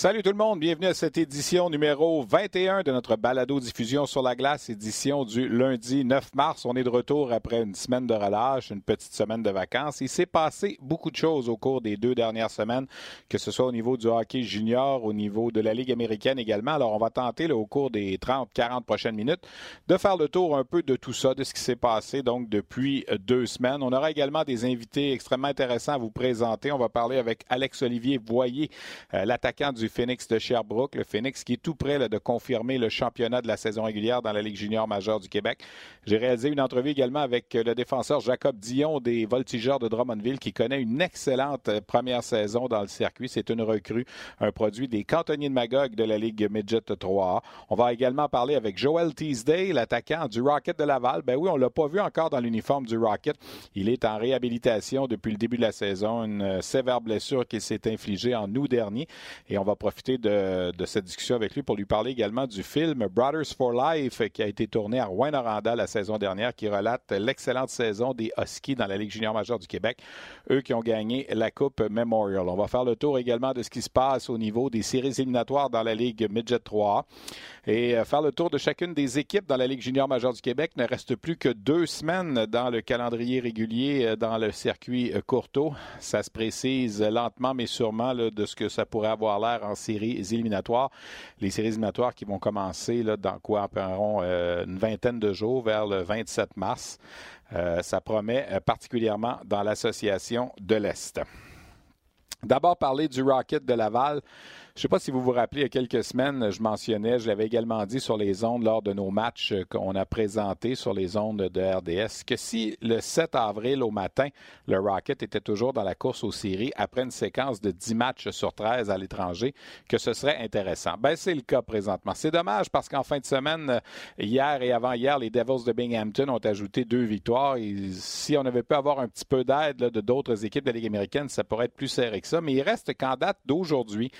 Salut tout le monde, bienvenue à cette édition numéro 21 de notre balado diffusion sur la glace, édition du lundi 9 mars. On est de retour après une semaine de relâche, une petite semaine de vacances. Il s'est passé beaucoup de choses au cours des deux dernières semaines, que ce soit au niveau du hockey junior, au niveau de la Ligue américaine également. Alors on va tenter au cours des 30-40 prochaines minutes de faire le tour un peu de tout ça, de ce qui s'est passé donc depuis deux semaines. On aura également des invités extrêmement intéressants à vous présenter. On va parler avec Alex-Olivier Voyer, euh, l'attaquant du Phoenix de Sherbrooke. Le Phoenix qui est tout prêt de confirmer le championnat de la saison régulière dans la Ligue junior majeure du Québec. J'ai réalisé une entrevue également avec le défenseur Jacob Dion des Voltigeurs de Drummondville qui connaît une excellente première saison dans le circuit. C'est une recrue, un produit des cantonniers de Magog de la Ligue Midget 3 On va également parler avec Joel Teasday, l'attaquant du Rocket de Laval. Ben oui, on l'a pas vu encore dans l'uniforme du Rocket. Il est en réhabilitation depuis le début de la saison. Une sévère blessure qui s'est infligée en août dernier. Et on va profiter de, cette discussion avec lui pour lui parler également du film Brothers for Life qui a été tourné à Rouen-Noranda la saison dernière, qui relate l'excellente saison des Huskies dans la Ligue junior majeure du Québec, eux qui ont gagné la Coupe Memorial. On va faire le tour également de ce qui se passe au niveau des séries éliminatoires dans la Ligue Midget 3 et euh, faire le tour de chacune des équipes dans la Ligue junior majeure du Québec. Il ne reste plus que deux semaines dans le calendrier régulier euh, dans le circuit euh, Courteau. Ça se précise lentement mais sûrement de ce que ça pourrait avoir l'air en séries éliminatoires. Les séries éliminatoires qui vont commencer là, dans quoi environ euh, une vingtaine de jours vers le 27 mars. Euh, ça promet euh, particulièrement dans l'association de l'Est. D'abord parler du Rocket de Laval. Je ne sais pas si vous vous rappelez, il y a quelques semaines, je mentionnais, je l'avais également dit sur les ondes lors de nos matchs qu'on a présentés sur les ondes de RDS, que si le 7 avril au matin, le Rocket était toujours dans la course aux séries après une séquence de 10 matchs sur 13 à l'étranger, que ce serait intéressant. Ben, c'est le cas présentement. C'est dommage parce qu'en fin de semaine, hier et avant-hier, les Devils de Binghamton ont ajouté deux victoires. Si on avait pu avoir un petit peu d'aide de d'autres équipes de la Ligue américaine, ça pourrait être plus serré que ça. Mais il reste qu'en date d'aujourd'hui,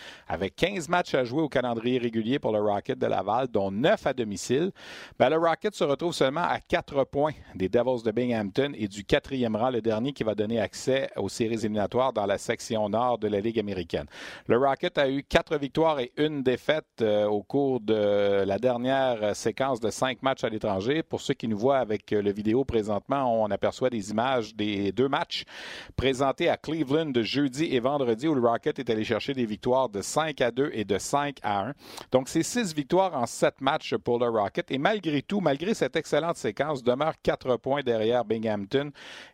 15 matchs à jouer au calendrier régulier pour le Rocket de Laval, dont 9 à domicile, ben, le Rocket se retrouve seulement à 4 points des Devils de Binghamton et du quatrième rang, le dernier qui va donner accès aux séries éliminatoires dans la section nord de la Ligue américaine. Le Rocket a eu 4 victoires et une défaite euh, au cours de la dernière séquence de 5 matchs à l'étranger. Pour ceux qui nous voient avec le vidéo présentement, on aperçoit des images des deux matchs présentés à Cleveland jeudi et vendredi où le Rocket est allé chercher des victoires de 5 à 2 et de 5 à 1. Donc, c'est 6 victoires en 7 matchs pour le Rocket. Et malgré tout, malgré cette excellente séquence, demeure 4 points derrière Binghamton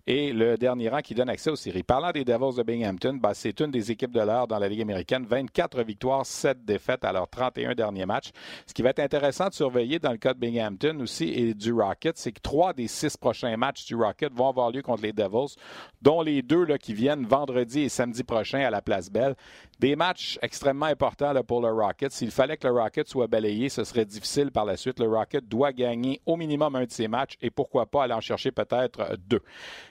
et le dernier rang qui donne accès aux séries. Parlant des Devils de Binghamton, ben, c'est une des équipes de l'heure dans la Ligue américaine. 24 victoires, 7 défaites à leurs 31 derniers matchs. Ce qui va être intéressant de surveiller dans le cas de Binghamton aussi et du Rocket, c'est que trois des six prochains matchs du Rocket vont avoir lieu contre les Devils, dont les deux là, qui viennent vendredi et samedi prochain à la Place Belle. Des matchs extrêmement importants pour le Rocket. S'il fallait que le Rocket soit balayé, ce serait difficile par la suite. Le Rocket doit gagner au minimum un de ses matchs et pourquoi pas aller en chercher peut-être deux.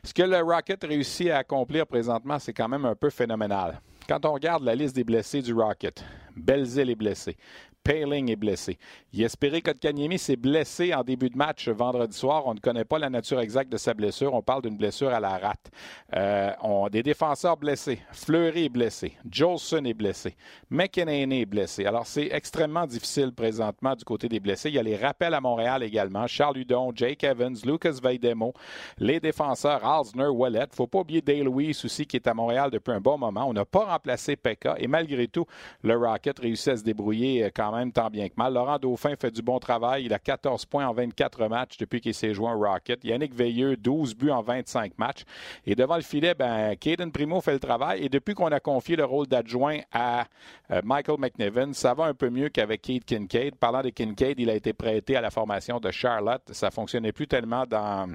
Ce que le Rocket réussit à accomplir présentement, c'est quand même un peu phénoménal. Quand on regarde la liste des blessés du Rocket, Belzil est blessé. Paling est blessé. Yesperi Kotkaniemi s'est blessé en début de match vendredi soir. On ne connaît pas la nature exacte de sa blessure. On parle d'une blessure à la rate. Euh, on, des défenseurs blessés. Fleury est blessé. Jolson est blessé. McKinney est blessé. Alors, c'est extrêmement difficile présentement du côté des blessés. Il y a les rappels à Montréal également. Charles Hudon, Jake Evans, Lucas Veidemo, les défenseurs Alsner, Wallet. Faut pas oublier Dale Louis aussi qui est à Montréal depuis un bon moment. On n'a pas remplacé Pekka et malgré tout, le Rocket réussit à se débrouiller euh, quand même même tant bien que mal. Laurent Dauphin fait du bon travail. Il a 14 points en 24 matchs depuis qu'il s'est joint au Rocket. Yannick Veilleux, 12 buts en 25 matchs. Et devant le filet, ben, Caden Primo fait le travail. Et depuis qu'on a confié le rôle d'adjoint à euh, Michael McNiven, ça va un peu mieux qu'avec Keith Kincaid. Parlant de Kincaid, il a été prêté à la formation de Charlotte. Ça fonctionnait plus tellement dans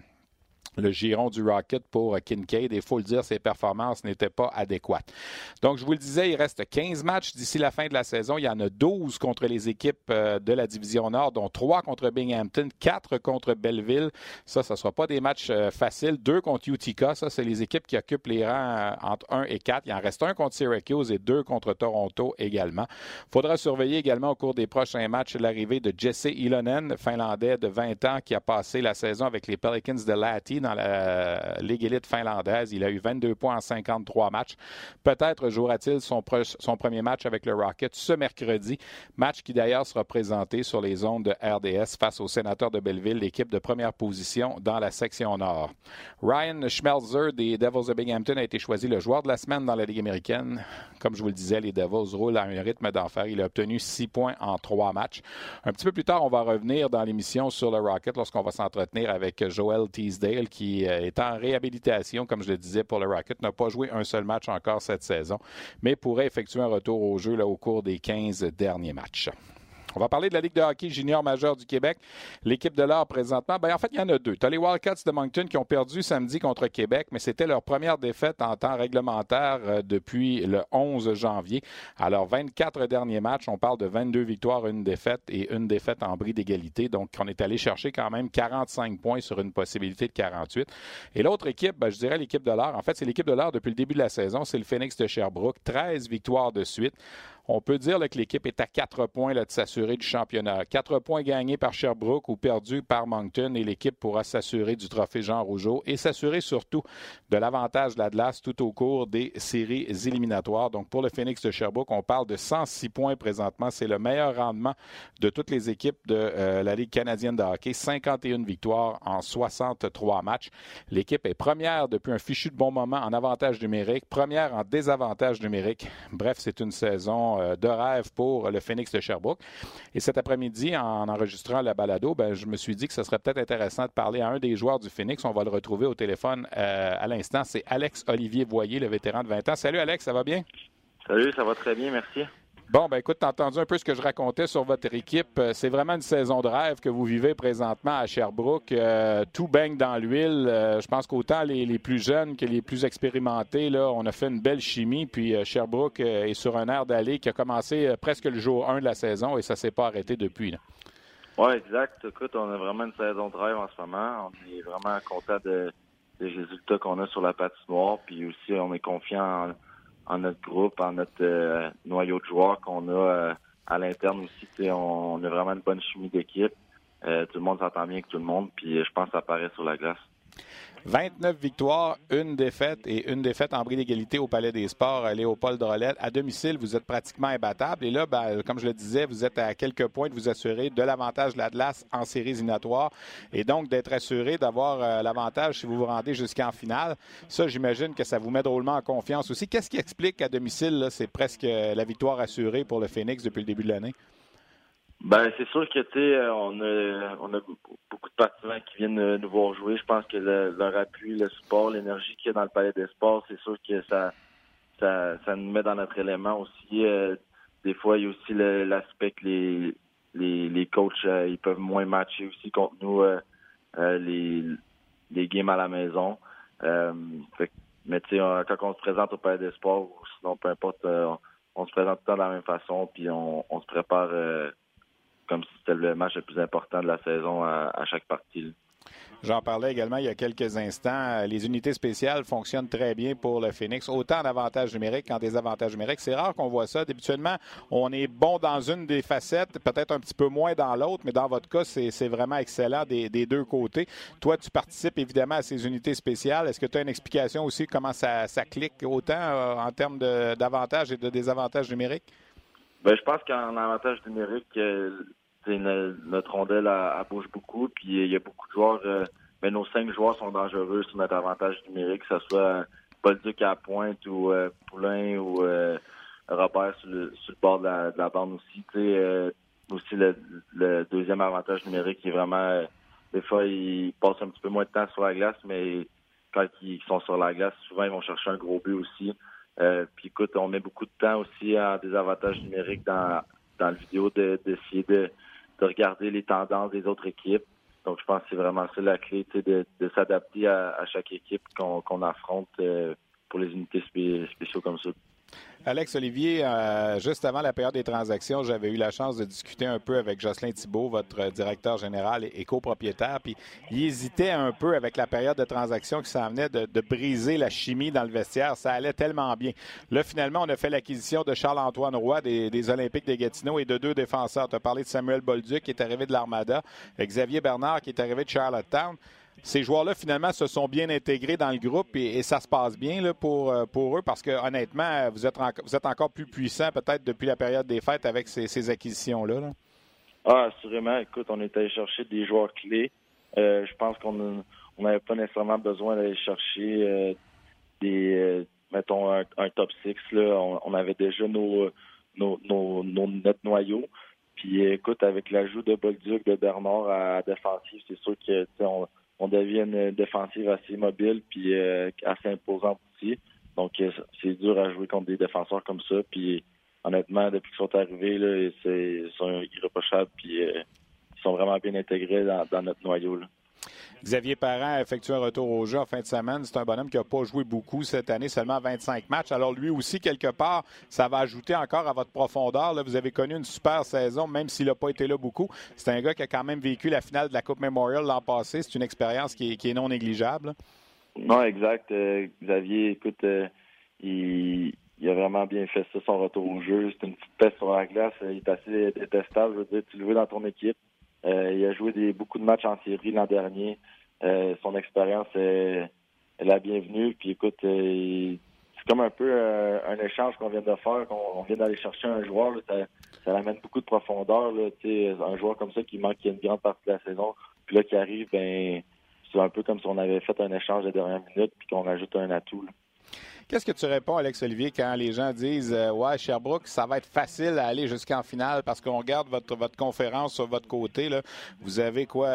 le giron du Rocket pour Kincaid. Et il faut le dire, ses performances n'étaient pas adéquates. Donc, je vous le disais, il reste 15 matchs d'ici la fin de la saison. Il y en a 12 contre les équipes euh, de la Division Nord, dont 3 contre Binghamton, 4 contre Belleville. Ça, ce ne sera pas des matchs euh, faciles. 2 contre Utica. Ça, c'est les équipes qui occupent les rangs euh, entre 1 et 4. Il en reste un contre Syracuse et 2 contre Toronto également. Il faudra surveiller également au cours des prochains matchs l'arrivée de Jesse Ilonen, finlandais de 20 ans, qui a passé la saison avec les Pelicans de Dans la Ligue élite finlandaise. Il a eu 22 points en 53 matchs. Peut-être jouera-t-il son, premier match avec le Rocket ce mercredi. Match qui d'ailleurs sera présenté sur les ondes de RDS face au sénateur de Belleville, l'équipe de première position dans la section nord. Ryan Schmelzer des Devils de Binghamton a été choisi le joueur de la semaine dans la Ligue américaine. Comme je vous le disais, les Devils roulent à un rythme d'enfer. Il a obtenu 6 points en 3 matchs. Un petit peu plus tard, on va revenir dans l'émission sur le Rocket lorsqu'on va s'entretenir avec Joel Teasdale qui euh, est en réhabilitation, comme je le disais, pour le Rocket, n'a pas joué un seul match encore cette saison, mais pourrait effectuer un retour au jeu là, au cours des 15 derniers matchs. On va parler de la Ligue de hockey junior majeur du Québec. L'équipe de l'art présentement, bien, en fait, il y en a deux. Tu as les Wildcats de Moncton qui ont perdu samedi contre Québec, mais c'était leur première défaite en temps réglementaire euh, depuis le 11 janvier. Alors, 24 derniers matchs, on parle de 22 victoires, une défaite et une défaite en bris d'égalité. Donc, on est allé chercher quand même 45 points sur une possibilité de 48. Et l'autre équipe, ben, je dirais l'équipe de l'art. En fait, c'est l'équipe de l'art depuis le début de la saison. C'est le Phoenix de Sherbrooke. 13 victoires de suite. On peut dire que l'équipe est à quatre points de s'assurer du championnat. Quatre points gagnés par Sherbrooke ou perdus par Moncton et l'équipe pourra s'assurer du trophée Jean Rougeau et s'assurer surtout de l'avantage de l'Atlas tout au cours des séries éliminatoires. Donc pour le Phoenix de Sherbrooke, on parle de 106 points présentement. C'est le meilleur rendement de toutes les équipes de euh, la Ligue canadienne de hockey. 51 victoires en 63 matchs. L'équipe est première depuis un fichu de bon moment en avantage numérique, première en désavantage numérique. Bref, c'est une saison euh, de rêve pour le Phoenix de Sherbrooke. Et cet après-midi, en enregistrant la balado, ben, je me suis dit que ce serait peut-être intéressant de parler à un des joueurs du Phoenix. On va le retrouver au téléphone euh, à l'instant. C'est Alex Olivier Voyer, le vétéran de 20 ans. Salut Alex, ça va bien? Salut, ça va très bien, merci. Bon, ben écoute, t'as entendu un peu ce que je racontais sur votre équipe. Euh, c'est vraiment une saison de rêve que vous vivez présentement à Sherbrooke. Euh, tout baigne dans l'huile. Euh, je pense qu'autant les, plus jeunes que les plus expérimentés, là, on a fait une belle chimie. Puis Sherbrooke est sur un air d'aller qui a commencé presque le jour 1 de la saison et ça s'est pas arrêté depuis. Oui, exact. Écoute, on a vraiment une saison de rêve en ce moment. On est vraiment content de, des résultats qu'on a sur la patinoire. Puis aussi, on est confiant en en notre groupe, en notre euh, noyau de joueurs qu'on a euh, à l'interne aussi. On, on, a vraiment une bonne chimie d'équipe. Euh, tout le monde s'entend bien avec tout le monde, puis je pense que ça apparaît sur la glace. 29 victoires, une défaite et une défaite en bris d'égalité au Palais des Sports, à Léopold Rolette. À domicile, vous êtes pratiquement imbattable. Et là, ben, comme je le disais, vous êtes à quelques points de vous assurer de l'avantage de l'Atlas en séries éliminatoires et donc d'être assuré d'avoir euh, l'avantage si vous vous rendez jusqu'en finale. Ça, j'imagine que ça vous met drôlement en confiance aussi. Qu'est-ce qui explique qu'à domicile, c'est presque la victoire assurée pour le Phoenix depuis le début de l'année? Ben, c'est sûr que, tu sais, euh, on a, on a beaucoup de partisans qui viennent euh, nous voir jouer. Je pense que leur appui, le support, l'énergie qu'il y a dans le palais des sports, c'est sûr que ça, ça, ça nous met dans notre élément aussi. Euh, des fois, il y a aussi l'aspect que les, les, les coachs, ils peuvent moins matcher aussi contre nous les, les games à la maison. mais, tu sais, quand on se présente au palais des sports, sinon, peu importe, on, se présente tout le temps de la même façon, puis on, on se prépare comme si c'était le match le plus important de la saison à, chaque partie. J'en parlais également il y a quelques instants. Les unités spéciales fonctionnent très bien pour le Phoenix, autant d'avantages numériques qu'en désavantages numériques. C'est rare qu'on voit ça. Habituellement, on est bon dans une des facettes, peut-être un petit peu moins dans l'autre, mais dans votre cas, c'est vraiment excellent des, deux côtés. Toi, tu participes évidemment à ces unités spéciales. Est-ce que tu as une explication aussi comment ça, clique autant euh, en termes d'avantages et de désavantages numériques? Ben, je pense qu'en avantage numérique, euh, notre rondelle elle, bouge beaucoup, puis il y a beaucoup de joueurs. mais euh, ben, nos cinq joueurs sont dangereux sur notre avantage numérique, que ce soit Paul Duc à pointe ou euh, Poulain ou euh, Robert sur le, bord de la, bande aussi. aussi le, deuxième avantage numérique qui est vraiment des fois ils passent un petit peu moins de temps sur la glace, mais quand ils sont sur la glace, souvent ils vont chercher un gros but aussi. Euh, puis écoute, on met beaucoup de temps aussi à des avantages numériques dans, dans le vidéo d'essayer de, de, regarder les tendances des autres équipes. Donc je pense que c'est vraiment ça la clé, de, de s'adapter à, chaque équipe qu'on affronte euh, pour les unités spéciaux comme ça. Alex Olivier, euh, juste avant la période des transactions, j'avais eu la chance de discuter un peu avec Jocelyn Thibault, votre directeur général et, copropriétaire, puis il hésitait un peu avec la période de transaction qui s'en de, briser la chimie dans le vestiaire. Ça allait tellement bien. Là, finalement, on a fait l'acquisition de Charles-Antoine Roy des, Olympiques de Gatineau et de deux défenseurs. Tu as parlé de Samuel Bolduc qui est arrivé de l'Armada, Xavier Bernard qui est arrivé de Charlottetown ces joueurs-là, finalement, se sont bien intégrés dans le groupe et, ça se passe bien là, pour, euh, pour eux parce que, honnêtement, vous êtes, vous êtes encore plus puissant peut-être depuis la période des fêtes avec ces, acquisitions-là. Ah, assurément. Écoute, on est allé chercher des joueurs clés. Euh, je pense qu'on n'avait pas nécessairement besoin d'aller chercher euh, des, mettons, un, top 6. Là. On, avait déjà nos, nos, notre noyau. Puis écoute, avec l'ajout de Bolduc, de Bernard à, défensive, c'est sûr que on devient une défensive assez mobile puis euh, assez imposante aussi. Donc, euh, c'est dur à jouer contre des défenseurs comme ça. Puis, honnêtement, depuis qu'ils sont arrivés, là, ils sont irréprochables puis euh, ils sont vraiment bien intégrés dans, notre noyau. Là. Xavier Parent a effectué un retour au jeu en fin de semaine. C'est un bonhomme qui n'a pas joué beaucoup cette année, seulement 25 matchs. Alors lui aussi, quelque part, ça va ajouter encore à votre profondeur. Vous avez connu une super saison, même s'il n'a pas été là beaucoup. C'est un gars qui a quand même vécu la finale de la Coupe Memorial l'an passé. C'est une expérience qui est, non négligeable. Non, exact. Euh, Xavier, écoute, euh, il, a vraiment bien fait ça, son retour au jeu. C'est une petite peste sur la glace. Il est assez détestable. Je veux dire, tu le veux dans ton équipe. Euh, il a joué beaucoup de matchs en série l'an dernier. Euh, son expérience est, la bienvenue. Puis écoute, euh, c'est comme un peu un échange qu'on vient de faire. On, vient d'aller chercher un joueur. ça, amène beaucoup de profondeur. Un joueur comme ça qui manque une grande partie de la saison. Puis là, qui arrive, ben c'est un peu comme si on avait fait un échange de dernière minute puis qu'on ajoute un atout. Qu'est-ce que tu réponds, Alex Olivier, quand les gens disent euh, Ouais, Sherbrooke, ça va être facile à aller jusqu'en finale parce qu'on regarde votre, votre conférence sur votre côté. Vous avez quoi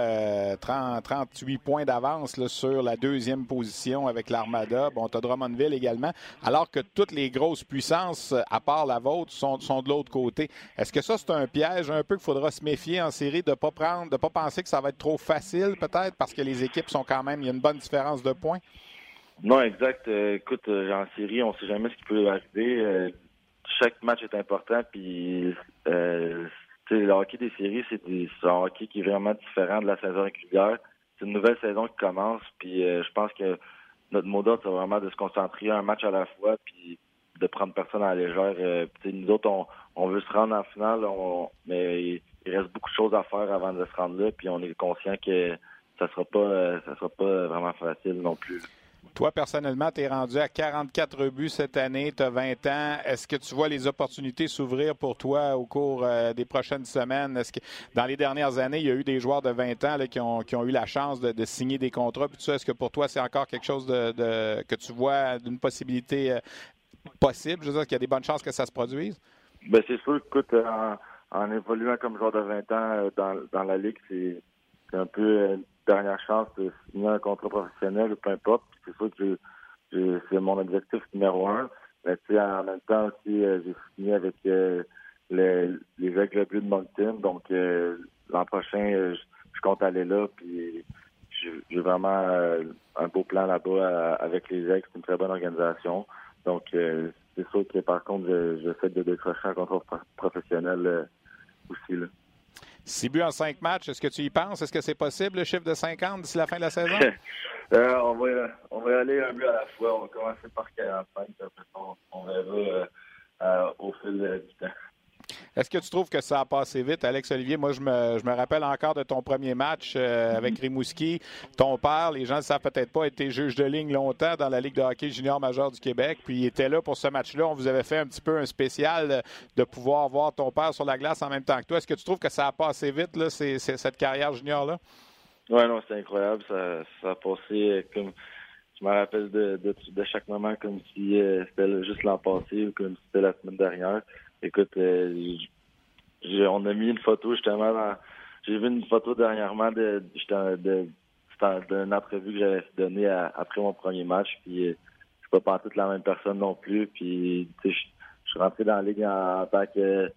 30, euh, 38 points d'avance sur la deuxième position avec l'Armada. Bon, tu as Drummondville également. Alors que toutes les grosses puissances, à part la vôtre, sont, sont de l'autre côté. Est-ce que ça, c'est un piège un peu qu'il faudra se méfier en série de pas prendre, de pas penser que ça va être trop facile peut-être parce que les équipes sont quand même, il y a une bonne différence de points? Non, exact. Euh, écoute, euh, en série, on sait jamais ce qui peut arriver. Euh, chaque match est important, puis le hockey des séries, c'est un hockey qui est vraiment différent de la saison régulière. C'est une nouvelle saison qui commence, puis je pense que notre mot d'ordre, c'est vraiment de se concentrer un match à la fois, puis de prendre personne à la légère. nous autres, on, on, veut se rendre en finale, mais il, reste beaucoup de choses à faire avant de se rendre là, puis on est conscient que ça sera pas ça sera pas vraiment facile non plus. Toi, personnellement, tu es rendu à 44 buts cette année, tu as 20 ans. Est-ce que tu vois les opportunités s'ouvrir pour toi au cours euh, des prochaines semaines? Est-ce que dans les dernières années, il y a eu des joueurs de 20 ans qui, ont, eu la chance de, signer des contrats? Est-ce que pour toi, c'est encore quelque chose de, que tu vois d'une possibilité euh, possible? Je veux dire qu'il y a des bonnes chances que ça se produise? Ben, c'est sûr, écoute, en, évoluant comme joueur de 20 ans euh, dans la Ligue, c'est un peu dernière chance de signer un contrat professionnel, peu importe. C'est sûr que c'est mon objectif numéro un. Mais tu sais, en même temps aussi, euh, j'ai signé avec euh, les, les Aigles Bleus de Moncton. Donc euh, l'an prochain, je, compte aller là. Puis j'ai vraiment un beau plan là-bas avec les Aigles. C'est une très bonne organisation. Donc c'est sûr que par contre, j'essaie de décrocher un contrat professionnel aussi. Là. Six buts en cinq matchs, est-ce que tu y penses? Est-ce que c'est possible, le chiffre de 50 d'ici la fin de la saison? euh, on, va, on va aller un but à la fois. On va commencer par 45, après on, on verra euh, euh, au fil du temps. Est-ce que tu trouves que ça a passé vite, Alex Olivier? Moi, je me, je me rappelle encore de ton premier match euh, avec Rimouski. Ton père, les gens ne savent peut-être pas, était juge de ligne longtemps dans la Ligue de hockey junior majeur du Québec. Puis il était là pour ce match-là. On vous avait fait un petit peu un spécial de pouvoir voir ton père sur la glace en même temps que toi. Est-ce que tu trouves que ça a passé vite, là, cette carrière junior-là? Oui, non, c'est incroyable. Ça, a passé comme. Je me rappelle de, de, chaque moment comme si euh, c'était juste l'an passé ou comme si c'était la semaine dernière écoute, euh, on a mis une photo justement dans. J'ai vu une photo dernièrement de, de, d'une entrevue que j'avais donnée après mon premier match. Puis je suis pas toute la même personne non plus. Puis je suis rentré dans la ligue en, tant que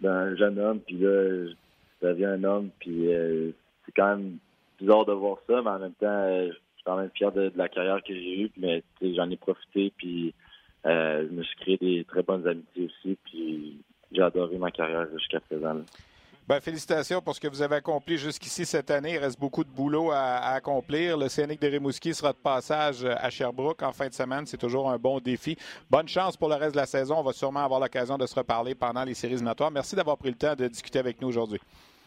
d'un jeune homme. Puis là, je deviens un homme. Puis c'est quand même bizarre de voir ça, mais en même temps, je suis quand même fier de, la carrière que j'ai eue. Mais j'en ai profité. Puis je me suis créé des très bonnes amitiés aussi. Puis j'ai adoré ma carrière jusqu'à présent. Ben, félicitations pour ce que vous avez accompli jusqu'ici cette année. Il reste beaucoup de boulot à, accomplir. Le Scénic de Rimouski sera de passage à Sherbrooke en fin de semaine. C'est toujours un bon défi. Bonne chance pour le reste de la saison. On va sûrement avoir l'occasion de se reparler pendant les séries éliminatoires. Merci d'avoir pris le temps de discuter avec nous aujourd'hui.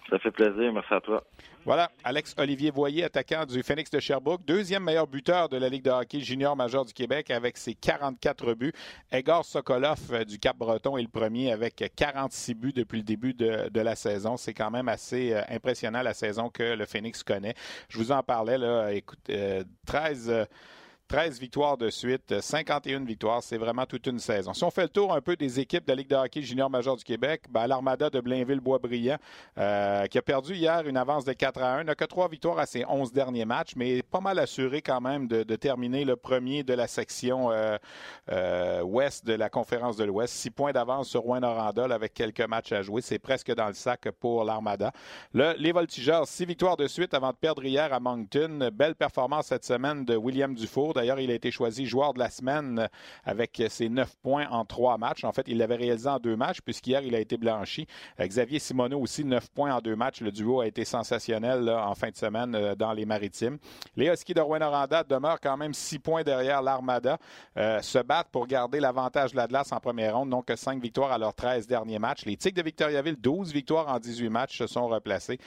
Ça fait plaisir. Merci à toi. Voilà, Alex-Olivier Voyer, attaquant du Phoenix de Sherbrooke, deuxième meilleur buteur de la Ligue de hockey junior majeur du Québec avec ses 44 buts. Egor Sokolov euh, du Cap-Breton est le premier avec 46 buts depuis le début de, la saison. C'est quand même assez euh, impressionnant la saison que le Phoenix connaît. Je vous en parlais, là, écoute, 13... Euh, 13 victoires de suite, 51 victoires, c'est vraiment toute une saison. Si on fait le tour un peu des équipes de la Ligue de hockey junior majeur du Québec, ben, l'Armada de Blainville-Boisbriand, euh, qui a perdu hier une avance de 4 à 1, n'a que trois victoires à ses 11 derniers matchs, mais pas mal assuré quand même de, terminer le premier de la section euh, euh, ouest de la conférence de l'Ouest. Six points d'avance sur rouen avec quelques matchs à jouer. C'est presque dans le sac pour l'Armada. les Voltigeurs, six victoires de suite avant de perdre hier à Moncton. Belle performance cette semaine de William Dufour. D'ailleurs, il a été choisi joueur de la semaine avec ses neuf points en trois matchs. En fait, il l'avait réalisé en deux matchs, puisqu'hier, il a été blanchi. Euh, Xavier Simoneau aussi, neuf points en deux matchs. Le duo a été sensationnel en fin de semaine euh, dans les maritimes. Les Huskies de Rouen-Noranda demeurent quand même six points derrière l'Armada. Euh, se battent pour garder l'avantage de l'Atlas en première ronde, donc cinq victoires à leurs 13 derniers matchs. Les Tigres de Victoriaville, 12 victoires en 18 matchs, se sont replacés.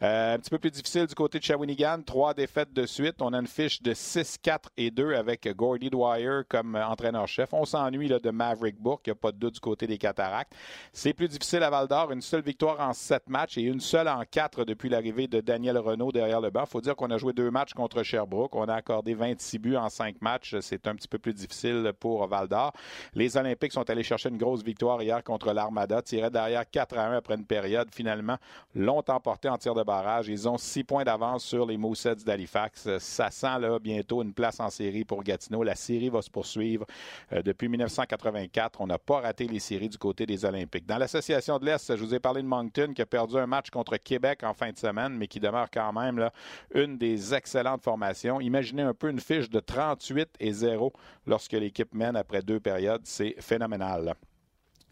un petit peu plus difficile du côté de Shawinigan, trois défaites de suite. On a une fiche de 6, 4 et 2 avec Gordy Dwyer comme entraîneur-chef. On s'ennuie de Maverick Bourque, il n'y a pas de doute du côté des Cataractes. C'est plus difficile à Val d'Or, une seule victoire en sept matchs et une seule en quatre depuis l'arrivée de Daniel Renault derrière le banc. Il faut dire qu'on a joué deux matchs contre Sherbrooke. On a accordé 26 buts en cinq matchs. C'est un petit peu plus difficile pour Val d'Or. Les Olympiques sont allés chercher une grosse victoire hier contre l'Armada, tiraient derrière 4 à 1 après une période. Finalement, longtemps porté en tir de barrage. Ils ont six points d'avance sur les Mooseheads d'Halifax. Ça sent là, bientôt une place en série pour Gatineau. La série va se poursuivre. Euh, depuis 1984, on n'a pas raté les séries du côté des Olympiques. Dans l'Association de l'Est, je vous ai parlé de Moncton qui a perdu un match contre Québec en fin de semaine, mais qui demeure quand même une des excellentes formations. Imaginez un peu une fiche de 38 et 0 lorsque l'équipe mène après deux périodes. C'est phénoménal.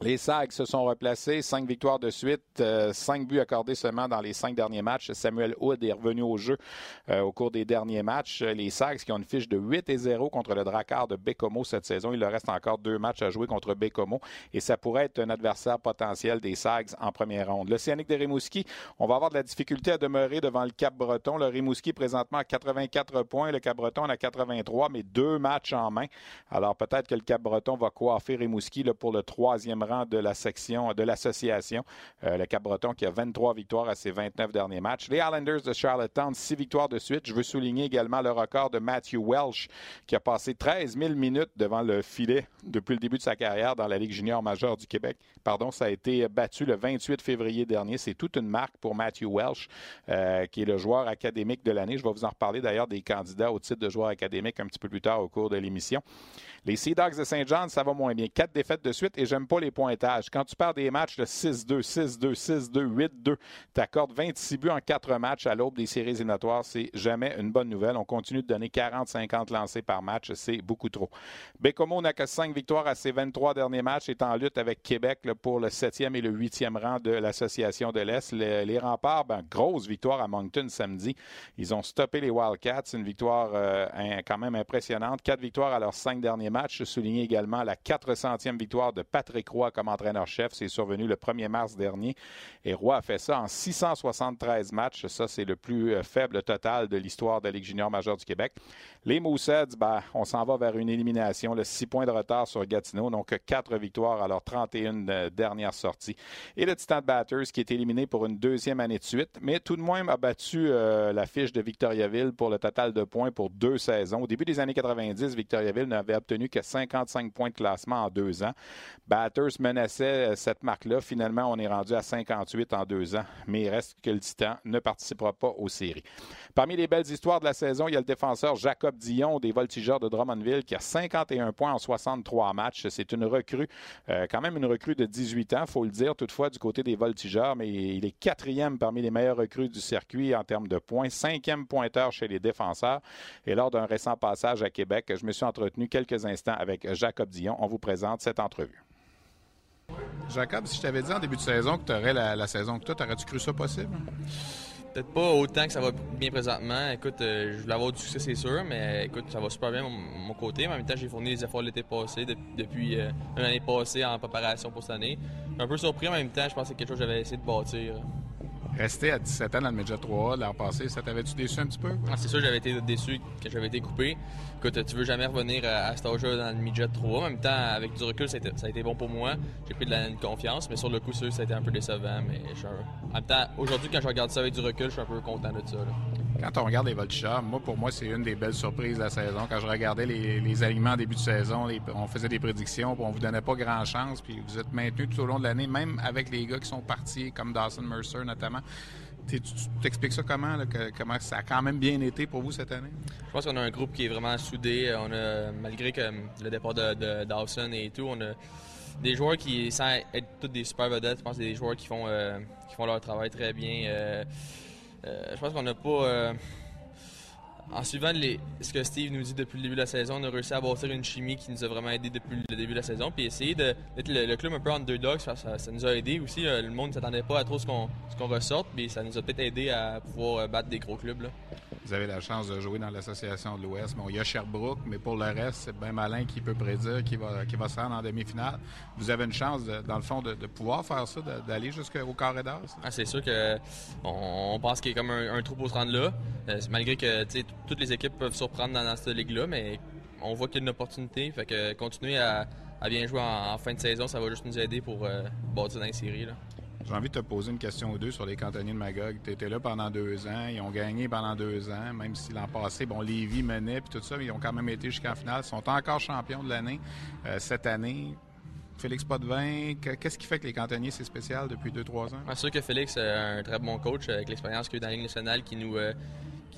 Les Sags se sont replacés, cinq victoires de suite, euh, cinq buts accordés seulement dans les cinq derniers matchs. Samuel Hood est revenu au jeu euh, au cours des derniers matchs. Les Sags qui ont une fiche de 8 et 0 contre le Drakkar de Bécomo cette saison. Il leur reste encore deux matchs à jouer contre Bécomo et ça pourrait être un adversaire potentiel des Sags en première ronde. L'Océanique de Rimouski, on va avoir de la difficulté à demeurer devant le Cap-Breton. Le Rimouski présentement à 84 points, le Cap-Breton à 83, mais deux matchs en main. Alors peut-être que le Cap-Breton va coiffer Rimouski là, pour le troisième rang de la section de l'association. Euh, le Cap-Breton qui a 23 victoires à ses 29 derniers matchs. Les Islanders de Charlottetown, 6 victoires de suite. Je veux souligner également le record de Matthew Welsh qui a passé 13 000 minutes devant le filet depuis le début de sa carrière dans la Ligue junior majeure du Québec. Pardon, ça a été battu le 28 février dernier. C'est toute une marque pour Matthew Welsh, euh, qui est le joueur académique de l'année. Je vais vous en reparler d'ailleurs des candidats au titre de joueur académique un petit peu plus tard au cours de l'émission. Les Sea Dogs de Saint John, ça va moins bien. Quatre défaites de suite et j'aime pas les Quand tu perds des matchs de 6-2, 6-2, 6-2, 8-2, tu accordes 26 buts en quatre matchs à l'aube des séries éliminatoires. C'est jamais une bonne nouvelle. On continue de donner 40-50 lancés par match. C'est beaucoup trop. Bécomo n'a que 5 victoires à ses 23 derniers matchs. est en lutte avec Québec pour le 7e et le 8e rang de l'Association de l'Est. Les, remparts, ben, grosse victoire à Moncton samedi. Ils ont stoppé les Wildcats. Une victoire euh, quand même impressionnante. Quatre victoires à leurs cinq derniers match. Souligner également la 400e victoire de Patrick Roy comme entraîneur-chef. C'est survenu le 1er mars dernier. Et Roy a fait ça en 673 matchs. Ça, c'est le plus euh, faible total de l'histoire de la Ligue junior majeure du Québec. Les Mooseheads, ben, on s'en va vers une élimination. Le 6 points de retard sur Gatineau. Donc, 4 victoires à leurs 31 euh, dernières sorties. Et le Titan Batters qui est éliminé pour une deuxième année de suite, mais tout de même a battu euh, la fiche de Victoriaville pour le total de points pour deux saisons. Au début des années 90, Victoriaville n'avait obtenu que 55 points de classement en deux ans. Batters Menaçait cette marque-là. Finalement, on est rendu à 58 en deux ans, mais il reste que le Titan ne participera pas aux séries. Parmi les belles histoires de la saison, il y a le défenseur Jacob Dion des Voltigeurs de Drummondville qui a 51 points en 63 matchs. C'est une recrue, euh, quand même une recrue de 18 ans, faut le dire, toutefois du côté des Voltigeurs, mais il est quatrième parmi les meilleurs recrues du circuit en termes de points, cinquième pointeur chez les défenseurs. Et lors d'un récent passage à Québec, je me suis entretenu quelques instants avec Jacob Dion. On vous présente cette entrevue. Jacob, si je t'avais dit en début de saison que tu aurais la, saison que tu aurais-tu cru ça possible? Peut-être pas autant que ça va bien présentement. Écoute, euh, je voulais avoir du succès, c'est sûr, mais écoute, ça va super bien de mon, côté. Mais en même temps, j'ai fourni les efforts l'été passé, depuis euh, une année passée en préparation pour cette année. Je suis un peu surpris en même temps. Je pense que quelque chose que j'avais essayé de bâtir. Rester à 17 ans dans le Média 3A l'an passé, ça t'avait-tu déçu un petit peu? Ah, c'est sûr, j'avais été déçu que j'avais été coupé. Écoute, tu veux jamais revenir à, cet âge-là dans le Midget 3 En même temps, avec du recul, ça a été, bon pour moi. J'ai pris de la confiance, mais sur le coup, ça a été un peu décevant. Mais en même temps, aujourd'hui, quand je regarde ça avec du recul, je suis un peu content de ça. Quand on regarde les Voltigeurs, moi, pour moi, c'est une des belles surprises de la saison. Quand je regardais les, alignements en début de saison, on faisait des prédictions, puis on vous donnait pas grand chance, puis vous êtes maintenu tout au long de l'année, même avec les gars qui sont partis, comme Dawson Mercer notamment. Tu t'expliques ça comment, comment ça a quand même bien été pour vous cette année? Je pense qu'on a un groupe qui est vraiment soudé. On a, malgré que le départ de, Dawson et tout, on a des joueurs qui, sans être tous des super vedettes, je pense que c'est des joueurs qui font, euh, qui font leur travail très bien. Euh, je pense qu'on n'a pas en suivant ce que Steve nous dit depuis le début de la saison, on a réussi à bâtir une chimie qui nous a vraiment aidé depuis le début de la saison. Puis essayer d'être le, club un peu underdog, ça, ça, nous a aidé aussi. Euh, le monde ne s'attendait pas à trop ce qu'on ressorte, mais ça nous a peut-être aidé à pouvoir euh, battre des gros clubs. Vous avez la chance de jouer dans l'association de l'Ouest. Bon, il y a Sherbrooke, mais pour le reste, c'est bien malin qui peut prédire qui va, qui va se rendre en demi-finale. Vous avez une chance, dans le fond, de, pouvoir faire ça, d'aller jusqu'au carré d'as. Ah, c'est sûr qu'on on pense qu'il y a comme un, trou pour se rendre là. Euh, malgré que toutes les équipes peuvent surprendre dans, cette ligue-là, mais on voit qu'il y a une opportunité. Fait que continuer à, bien jouer en, fin de saison, ça va juste nous aider pour euh, bâtir dans les séries. J'ai envie de te poser une question ou deux sur les cantonniers de Magog. Tu étais là pendant deux ans, ils ont gagné pendant deux ans, même si l'an passé, bon, Lévis menait puis tout ça, mais ils ont quand même été jusqu'en finale. Ils sont encore champions de l'année euh, cette année. Félix Potvin, qu'est-ce qui fait que les cantonniers, c'est spécial depuis deux, trois ans? C'est sûr que Félix est un très bon coach avec l'expérience qu'il a eu dans la Ligue nationale qui nous, euh,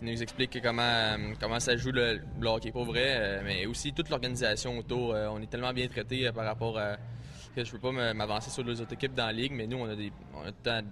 qui nous explique comment, euh, comment ça joue le, hockey pour vrai, euh, mais aussi toute l'organisation autour. Euh, on est tellement bien traité par rapport à. que je peux pas m'avancer sur les autres équipes dans la ligue, mais nous, on a des, on a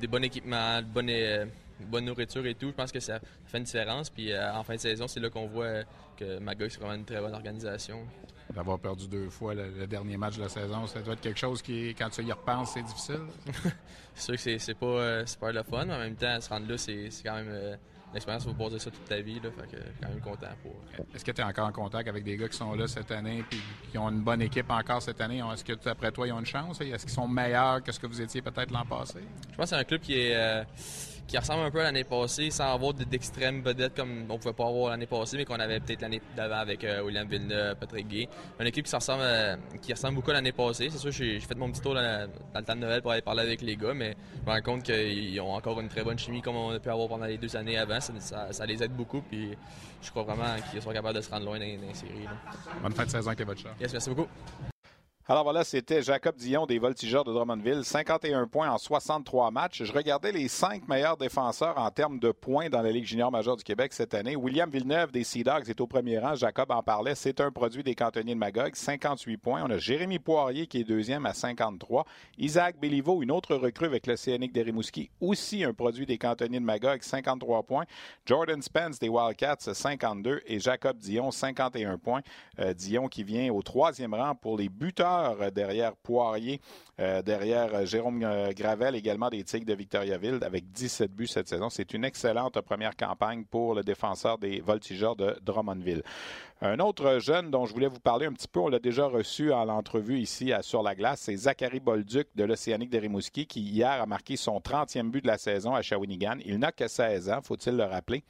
des bons équipements, de bonne, bonne nourriture et tout. Je pense que ça fait une différence. Puis en fin de saison, c'est là qu'on voit que Magog, c'est vraiment une très bonne organisation. D'avoir perdu deux fois le, dernier match de la saison, ça doit être quelque chose qui, quand tu y repenses, c'est difficile. c'est sûr que c'est pas, pas le fun, mais en même temps, se rendre là, c'est quand même l'expérience va poser ça toute ta vie. Là, fait que quand même content pour. Est-ce que tu es encore en contact avec des gars qui sont là cette année et qui ont une bonne équipe encore cette année? Est-ce que après toi, ils ont une chance? Est-ce qu'ils sont meilleurs que ce que vous étiez peut-être l'an passé? Je pense que c'est un club qui est. Euh, qui ressemble un peu à l'année passée, sans avoir d'extrêmes vedettes comme on pouvait pas avoir l'année passée, mais qu'on avait peut-être l'année d'avant avec euh, William Villeneuve, Patrick Gay. Une équipe qui ressemble, euh, qui ressemble beaucoup à l'année passée. C'est sûr, j'ai fait mon petit tour dans, le temps de Noël pour aller parler avec les gars, mais je me rends compte qu'ils ont encore une très bonne chimie comme on a pu avoir pendant les deux années avant. Ça, les aide beaucoup, puis je crois vraiment qu'ils sont capables de se rendre loin dans, les séries. Bonne fin de saison les votre Yes, merci beaucoup. Alors voilà, c'était Jacob Dion des Voltigeurs de Drummondville, 51 points en 63 matchs. Je regardais les cinq meilleurs défenseurs en termes de points dans la Ligue junior majeure du Québec cette année. William Villeneuve des Sea Dogs est au premier rang. Jacob en parlait. C'est un produit des cantonniers de Magog, 58 points. On a Jérémy Poirier qui est deuxième à 53. Isaac Béliveau, une autre recrue avec l'Océanique de Rimouski, aussi un produit des cantonniers de Magog, 53 points. Jordan Spence des Wildcats, 52. Et Jacob Dion, 51 points. Euh, Dion qui vient au troisième rang pour les buteurs euh, derrière Poirier, euh, derrière euh, Jérôme Gravel, également des Tigres de Victoriaville, avec 17 buts cette saison. C'est une excellente première campagne pour le défenseur des Voltigeurs de Drummondville. Un autre jeune dont je voulais vous parler un petit peu, on l'a déjà reçu à l'entrevue ici Sur la glace, c'est Zachary Bolduc de l'Océanique de Rimouski qui hier a marqué son 30e but de la saison à Shawinigan. Il n'a que 16 ans, faut-il le rappeler?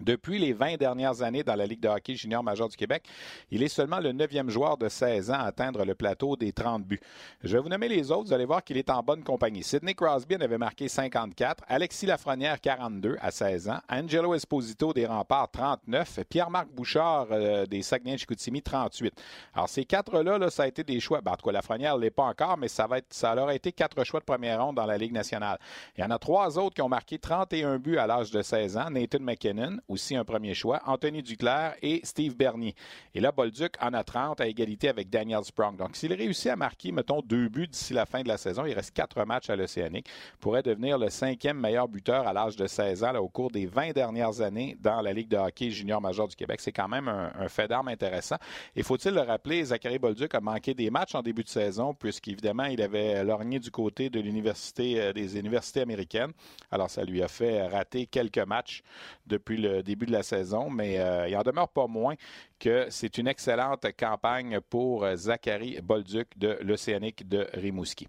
Depuis les 20 dernières années dans la Ligue de hockey junior majeur du Québec, il est seulement le neuvième joueur de 16 ans à atteindre le plateau des 30 buts. Je vais vous nommer les autres, vous allez voir qu'il est en bonne compagnie. Sidney Crosby en avait marqué 54, Alexis Lafrenière 42 à 16 ans, Angelo Esposito des Remparts 39, Pierre-Marc Bouchard euh, des Saguenay-Chicoutimi 38. Alors ces quatre-là, là, ça a été des choix. Ben, en tout cas, Lafrenière ne l'est pas encore, mais ça, va être, ça leur a été quatre choix de première ronde dans la Ligue nationale. Il y en a trois autres qui ont marqué 31 buts à l'âge de 16 ans. Nathan McKinnon, aussi un premier choix, Anthony Duclair et Steve Bernier. Et là, Bolduc en a 30 à égalité avec Daniel Sprong. Donc, s'il réussit à marquer, mettons, deux buts d'ici la fin de la saison, il reste quatre matchs à l'Océanique, pourrait devenir le cinquième meilleur buteur à l'âge de 16 ans au cours des 20 dernières années dans la Ligue de hockey junior majeur du Québec. C'est quand même un, fait d'armes intéressant. Et faut-il le rappeler, Zachary Bolduc a manqué des matchs en début de saison, puisqu'évidemment, il avait lorgné du côté de l'université euh, des universités américaines. Alors, ça lui a fait rater quelques matchs depuis le début de la saison, mais euh, il en demeure pas moins que c'est une excellente campagne pour euh, Zachary Bolduc de l'Océanique de Rimouski.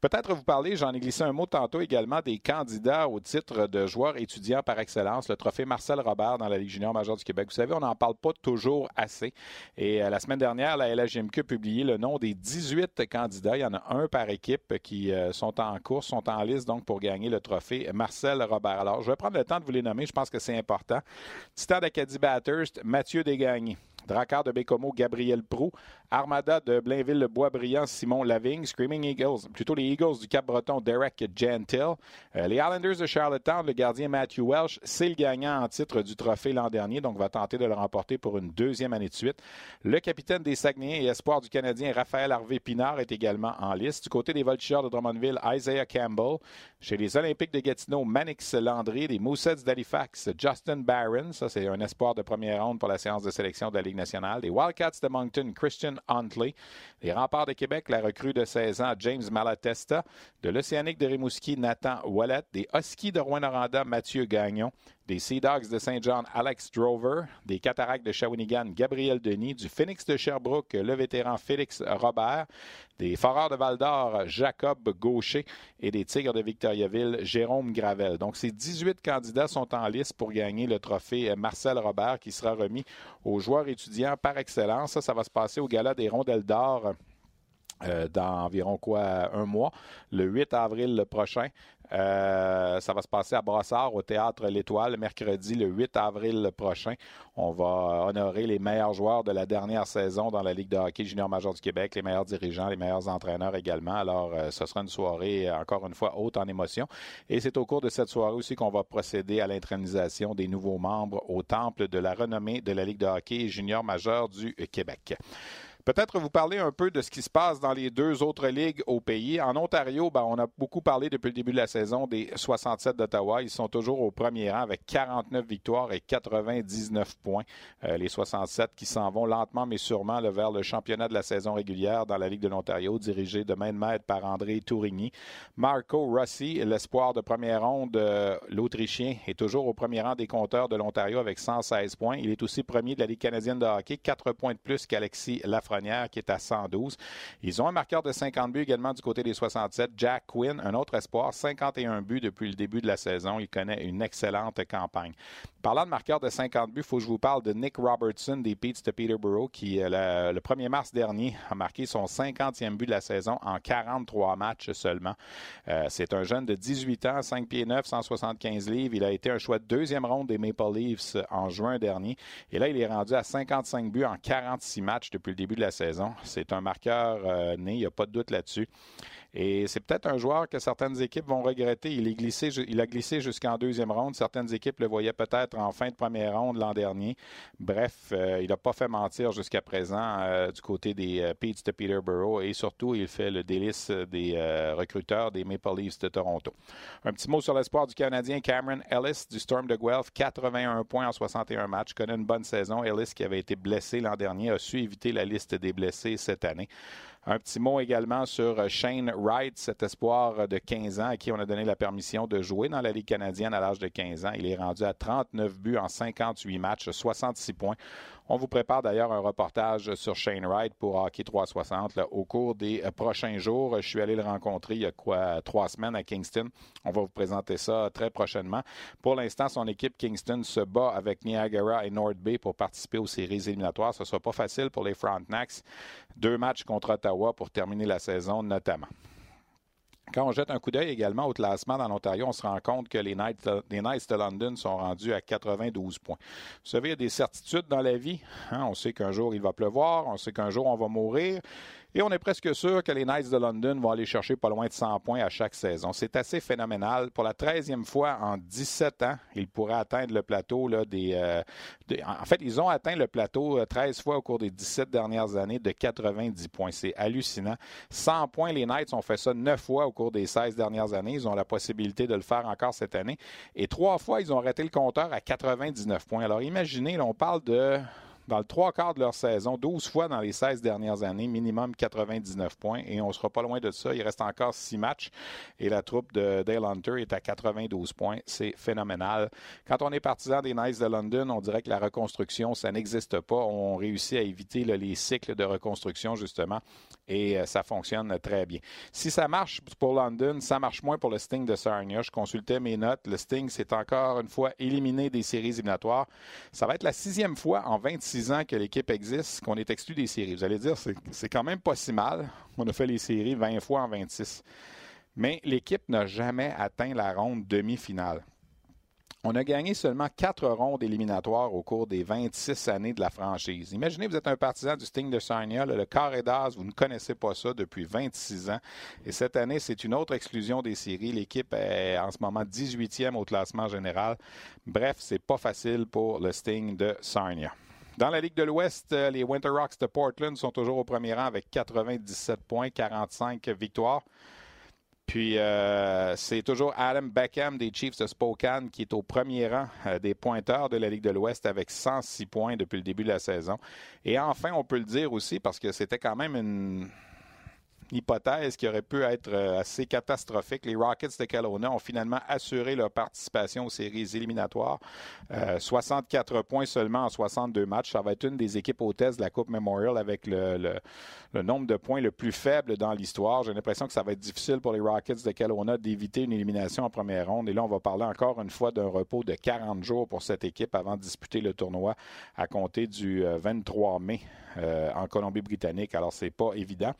Peut-être vous parler, j'en ai glissé un mot tantôt également, des candidats au titre de joueur étudiant par excellence, le trophée Marcel Robert dans la Ligue junior majeure du Québec. Vous savez, on n'en parle pas toujours assez. Et euh, la semaine dernière, la LHMQ a publié le nom des 18 candidats. Il y en a un par équipe qui euh, sont en course, sont en liste donc pour gagner le trophée Marcel Robert. Alors, je vais prendre le temps de vous les nommer. Je pense que c'est important. Titan d'Acadie Bathurst, Mathieu Desgagnés. Dracar de Bécomo, Gabriel Prou. Armada de Blainville-le-Bois-Brillant, Simon Lavigne. Screaming Eagles, plutôt les Eagles du Cap-Breton, Derek Gentil. Euh, les Islanders de Charlottetown, le gardien Matthew Welsh, c'est le gagnant en titre du trophée l'an dernier, donc va tenter de le remporter pour une deuxième année de suite. Le capitaine des Saguenayens et espoir du Canadien, Raphaël Harvey-Pinard, est également en liste. Du côté des Voltigeurs de Drummondville, Isaiah Campbell. Chez les Olympiques de Gatineau, Manix Landry. Des Moussets d'Halifax, Justin Barron. Ça, c'est un espoir de première ronde pour la séance de sélection de la Ligue nationale. Les Wildcats de Moncton, Christian Les Remparts de Québec, la recrue de 16 ans, James Malatesta. De l'Océanique de Rimouski, Nathan Wallet. Des Huskies de Rouen-Noranda, Mathieu Gagnon des Sea Dogs de Saint John, Alex Drover, des Cataractes de Shawinigan, Gabriel Denis, du Phoenix de Sherbrooke, le vétéran Félix Robert, des Foreurs de Val-d'Or, Jacob Gaucher et des Tigres de Victoriaville, Jérôme Gravel. Donc, ces 18 candidats sont en liste pour gagner le trophée Marcel Robert qui sera remis aux joueurs étudiants par excellence. Ça, ça va se passer au Gala des Rondelles d'Or. Euh, dans environ quoi un mois, le 8 avril prochain. Euh, ça va se passer à Brossard, au Théâtre L'Étoile, mercredi le 8 avril prochain. On va honorer les meilleurs joueurs de la dernière saison dans la Ligue de hockey junior major du Québec, les meilleurs dirigeants, les meilleurs entraîneurs également. Alors, euh, ce sera une soirée, encore une fois, haute en émotion. Et c'est au cours de cette soirée aussi qu'on va procéder à l'intronisation des nouveaux membres au temple de la renommée de la Ligue de hockey junior majeur du Québec. Peut-être vous parler un peu de ce qui se passe dans les deux autres ligues au pays. En Ontario, ben, on a beaucoup parlé depuis le début de la saison des 67 d'Ottawa. Ils sont toujours au premier rang avec 49 victoires et 99 points. Euh, les 67 qui s'en vont lentement mais sûrement vers le championnat de la saison régulière dans la Ligue de l'Ontario, dirigé de main de maître par André Tourigny. Marco Rossi, l'espoir de première ronde, euh, l'Autrichien, est toujours au premier rang des compteurs de l'Ontario avec 116 points. Il est aussi premier de la Ligue canadienne de hockey, 4 points de plus qu'Alexis Lafrenière qui est à 112. Ils ont un marqueur de 50 buts également du côté des 67. Jack Quinn, un autre espoir, 51 buts depuis le début de la saison. Il connaît une excellente campagne. Parlant de marqueur de 50 buts, il faut que je vous parle de Nick Robertson des Peets de Peterborough qui, euh, le, 1er mars dernier, a marqué son 50e but de la saison en 43 matchs seulement. Euh, c'est un jeune de 18 ans, 5 pieds 9, 175 livres. Il a été un choix de deuxième ronde des Maple Leafs en juin dernier. Et là, il est rendu à 55 buts en 46 matchs depuis le début de la saison. C'est un marqueur euh, né, il n'y a pas de doute là-dessus. Et c'est peut-être un joueur que certaines équipes vont regretter. Il, a glissé jusqu'en deuxième ronde. Certaines équipes le voyaient peut-être en fin de première ronde l'an dernier. Bref, euh, il n'a pas fait mentir jusqu'à présent euh, du côté des euh, Pete's de Peterborough et surtout, il fait le délice des recruteurs des Maple Leafs de Toronto. Un petit mot sur l'espoir du Canadien Cameron Ellis du Storm de Guelph. 81 points en 61 matchs. Connaît une bonne saison. Ellis, qui avait été blessé l'an dernier, a su éviter la liste des blessés cette année. Un petit mot également sur Shane Wright, cet espoir de 15 ans à qui on a donné la permission de jouer dans la Ligue canadienne à l'âge de 15 ans. Il est rendu à 39 buts en 58 matchs, 66 points. On vous prépare d'ailleurs un reportage sur Shane Wright pour Hockey 360 au cours des euh, prochains jours. Je suis allé le rencontrer il y a trois semaines à Kingston. On va vous présenter ça très prochainement. Pour l'instant, son équipe Kingston se bat avec Niagara et North Bay pour participer aux séries éliminatoires. Ce ne sera pas facile pour les Frontenacs. Deux matchs contre Ottawa pour terminer la saison notamment. Quand on jette un coup d'œil également au classement dans l'Ontario, on se rend compte que les Knights, de London sont rendus à 92 points. Vous savez, il y a des certitudes dans la vie. Hein? On sait qu'un jour il va pleuvoir, on sait qu'un jour on va mourir. Et on est presque sûr que les Knights de London vont aller chercher pas loin de 100 points à chaque saison. C'est assez phénoménal. Pour la 13e fois en 17 ans, ils pourraient atteindre le plateau là, des, euh, En fait, ils ont atteint le plateau 13 euh, fois au cours des 17 dernières années de 90 points. C'est hallucinant. 100 points, les Knights ont fait ça 9 fois au cours des 16 dernières années. Ils ont la possibilité de le faire encore cette année. Et trois fois, ils ont arrêté le compteur à 99 points. Alors imaginez, on parle de dans le trois quarts de leur saison, 12 fois dans les 16 dernières années, minimum 99 points. Et on ne sera pas loin de ça. Il reste encore six matchs et la troupe de Dale Hunter est à 92 points. C'est phénoménal. Quand on est partisan des Knights de London, on dirait que la reconstruction, ça n'existe pas. On réussit à éviter les cycles de reconstruction, justement, et euh, ça fonctionne très bien. Si ça marche pour London, ça marche moins pour le Sting de Sarnia. Je consultais mes notes. Le Sting s'est encore une fois éliminé des séries éliminatoires. Ça va être la sixième fois en 26 ans que l'équipe existe qu'on est exclu des séries. Vous allez dire, c'est quand même pas si mal. On a fait les séries 20 fois en 26. Mais l'équipe n'a jamais atteint la ronde demi-finale. On a gagné seulement quatre rondes éliminatoires au cours des 26 années de la franchise. Imaginez, vous êtes un partisan du Sting de Sarnia, le carré d'as, vous ne connaissez pas ça depuis 26 ans. Et cette année, c'est une autre exclusion des séries. L'équipe est en ce moment 18e au classement général. Bref, c'est pas facile pour le Sting de Sarnia. Dans la Ligue de l'Ouest, euh, les Winter Rocks de Portland sont toujours au premier rang avec 97 points, 45 victoires. Puis euh, c'est toujours Adam Beckham des Chiefs de Spokane qui est au premier rang euh, des pointeurs de la Ligue de l'Ouest avec 106 points depuis le début de la saison. Et enfin, on peut le dire aussi parce que c'était quand même une hypothèse qui aurait pu être euh, assez catastrophique. Les Rockets de Kelowna ont finalement assuré leur participation aux séries éliminatoires. 64 euh, points seulement en 62 matchs. Ça va être une des équipes hôtesses de la Coupe Memorial avec le, nombre de points le plus faible dans l'histoire. J'ai l'impression que ça va être difficile pour les Rockets de Kelowna d'éviter une élimination en première ronde. Et là, on va parler encore une fois d'un repos de 40 jours pour cette équipe avant de disputer le tournoi à compter du 23 euh, en Colombie-Britannique. Alors, c'est pas évident.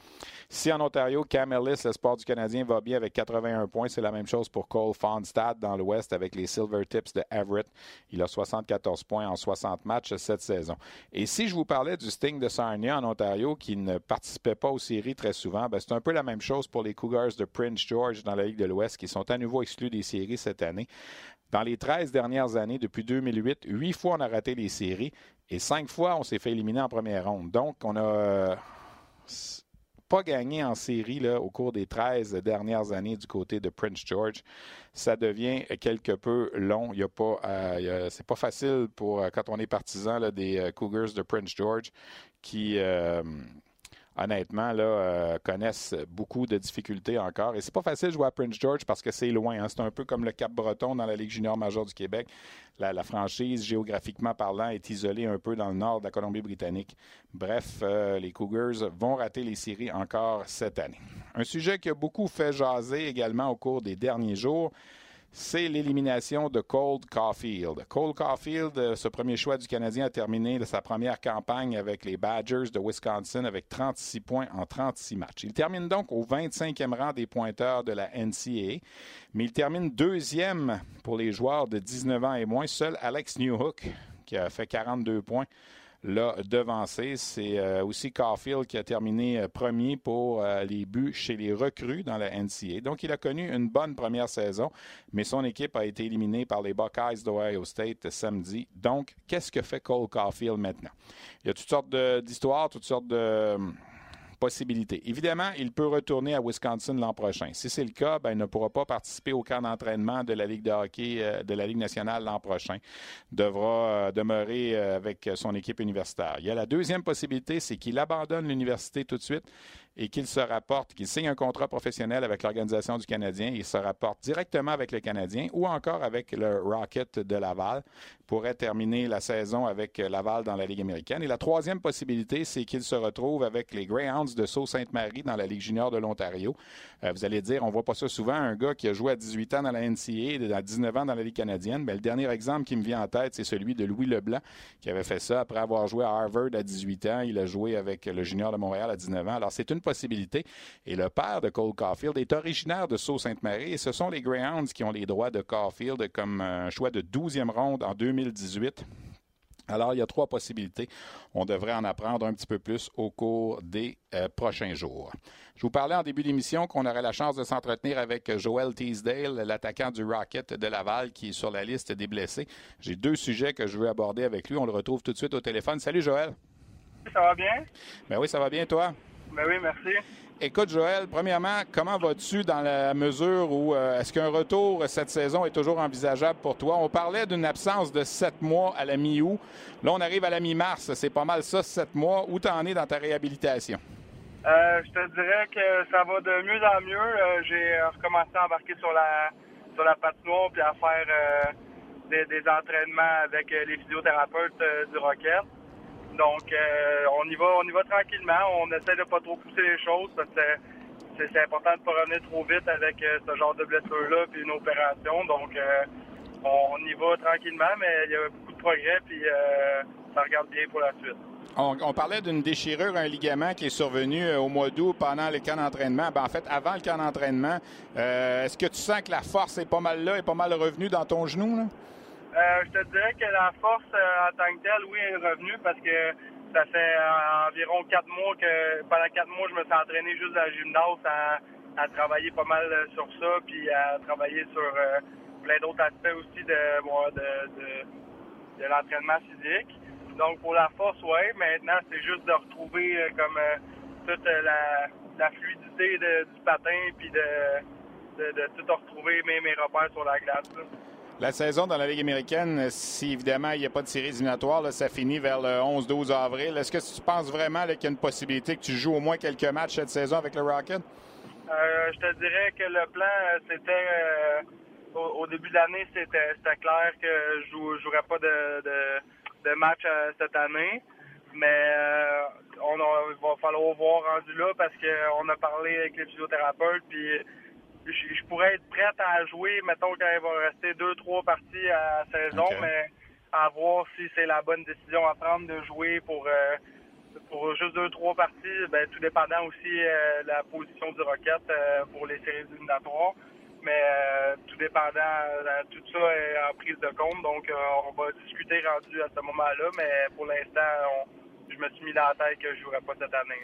Si en Ontario, Cam Ellis, le sport du Canadien, va bien avec 81 points. C'est la même chose pour Cole Fonstad dans l'Ouest avec les Silver Tips de Everett. Il a 74 points en 60 matchs cette saison. Et si je vous parlais du Sting de Sarnia en Ontario qui ne participait pas aux séries très souvent, ben, c'est un peu la même chose pour les Cougars de Prince George dans la Ligue de l'Ouest qui sont à nouveau exclus des séries cette année. Dans les 13 dernières années, depuis 2008, 8 fois on a raté les séries et 5 fois on s'est fait éliminer en première ronde. Donc, on a pas gagné en série là, au cours des 13 dernières années du côté de Prince George. Ça devient quelque peu long. Il y a pas, euh, pas facile pour euh, quand on est partisan des euh, Cougars de Prince George qui honnêtement, là, euh, connaissent beaucoup de difficultés encore. Et c'est pas facile de jouer à Prince George parce que c'est loin. Hein. C'est un peu comme le Cap-Breton dans la Ligue junior majeure du Québec. La, franchise, géographiquement parlant, est isolée un peu dans le nord de la Colombie-Britannique. Bref, euh, les Cougars vont rater les séries encore cette année. Un sujet qui a beaucoup fait jaser également au cours des derniers jours, c'est l'élimination de Cole Caulfield. Cole Caulfield, euh, ce premier choix du Canadien, a terminé sa première campagne avec les Badgers de Wisconsin avec 36 points en 36 matchs. Il termine donc au 25e rang des pointeurs de la NCAA, mais il termine deuxième pour les joueurs de 19 ans et moins. Seul Alex Newhook, qui a fait 42 points, l'a devancé. C'est euh, aussi Caulfield qui a terminé euh, premier pour euh, les buts chez les recrues dans la NCA. Donc, il a connu une bonne première saison, mais son équipe a été éliminée par les Buckeyes d'Ohio State samedi. Donc, qu'est-ce que fait Cole Caulfield maintenant? Il y a toutes sortes d'histoires, toutes sortes de Évidemment, il peut retourner à Wisconsin l'an prochain. Si c'est le cas, ben, il ne pourra pas participer au camp d'entraînement de la Ligue de hockey euh, de la Ligue nationale l'an prochain. Devra euh, demeurer euh, avec son équipe universitaire. Il y a la deuxième possibilité, c'est qu'il abandonne l'université tout de suite et qu'il se rapporte, qu'il signe un contrat professionnel avec l'organisation du Canadien, il se rapporte directement avec le Canadien ou encore avec le Rocket de Laval, pourrait terminer la saison avec Laval dans la Ligue américaine. Et la troisième possibilité, c'est qu'il se retrouve avec les Greyhounds de Sault-Sainte-Marie dans la Ligue junior de l'Ontario. Euh, vous allez dire, on voit pas ça souvent, un gars qui a joué à 18 ans dans la NCA et à 19 ans dans la Ligue canadienne. Mais le dernier exemple qui me vient en tête, c'est celui de Louis Leblanc, qui avait fait ça après avoir joué à Harvard à 18 ans. Il a joué avec le junior de Montréal à 19 ans. Alors, c'est une Et le père de Cole Caulfield est originaire de Sault-Sainte-Marie et ce sont les Greyhounds qui ont les droits de Caulfield comme un choix de 12e ronde en 2018. Alors, il y a trois possibilités. On devrait en apprendre un petit peu plus au cours des euh, prochains jours. Je vous parlais en début d'émission qu'on aurait la chance de s'entretenir avec Joel Teasdale, l'attaquant du Rocket de Laval, qui est sur la liste des blessés. J'ai deux sujets que je veux aborder avec lui. On le retrouve tout de suite au téléphone. Salut, Joël. Ça va bien? Ben oui, ça va bien, toi? Ben oui, merci. Écoute, Joël, premièrement, comment vas-tu dans la mesure où euh, est-ce qu'un retour cette saison est toujours envisageable pour toi? On parlait d'une absence de sept mois à la mi-août. Là, on arrive à la mi-mars. C'est pas mal ça, sept mois. Où t'en es dans ta réhabilitation? Euh, je te dirais que ça va de mieux en mieux. Euh, j'ai recommencé à embarquer sur la sur la patinoire puis à faire des, des, entraînements avec les physiothérapeutes du Rocket. Donc, euh, on y va, on y va tranquillement. On essaie de pas trop pousser les choses c'est important de pas revenir trop vite avec euh, ce genre de blessure-là puis une opération. Donc, euh, on y va tranquillement, mais il y a beaucoup de progrès puis ça regarde bien pour la suite. On, parlait d'une déchirure, un ligament qui est survenu au mois d'août pendant le camp d'entraînement. Ben, en fait, avant le camp d'entraînement, est-ce que tu sens que la force est pas mal là, est pas mal revenue dans ton genou? Là? Euh, je te dirais que la force euh, en tant que telle, oui, est revenue parce que ça fait euh, environ quatre mois que pendant quatre mois, je me suis entraîné juste à la gymnase à, travailler pas mal sur ça, puis à travailler sur plein d'autres aspects aussi de, de, l'entraînement physique. Donc pour la force, oui, maintenant c'est juste de retrouver comme toute la, fluidité du patin, puis de, de, tout retrouver mes, mes repères sur la glace. La saison dans la Ligue américaine, si évidemment il n'y a pas de série éliminatoire, ça finit vers le 11-12 avril. Est-ce que tu penses vraiment qu'il y a une possibilité que tu joues au moins quelques matchs cette saison avec le Rocket? Euh, je te dirais que le plan, c'était euh, au, début de l'année, c'était clair que je ne jouerais pas de, match euh, cette année. Mais on va falloir voir rendu là parce qu'on a parlé avec les physiothérapeutes puis je, pourrais être prête à jouer, mettons qu'il va rester deux, trois parties à la saison, mais à voir si c'est la bonne décision à prendre de jouer pour, euh, pour juste deux, trois parties, ben, tout dépendant aussi de euh, la position du Rocket euh, pour les séries éliminatoires. Mais tout dépendant, tout ça est en prise de compte, donc on va discuter rendu à ce moment-là, mais pour l'instant, je me suis mis dans la tête que je ne jouerai pas cette année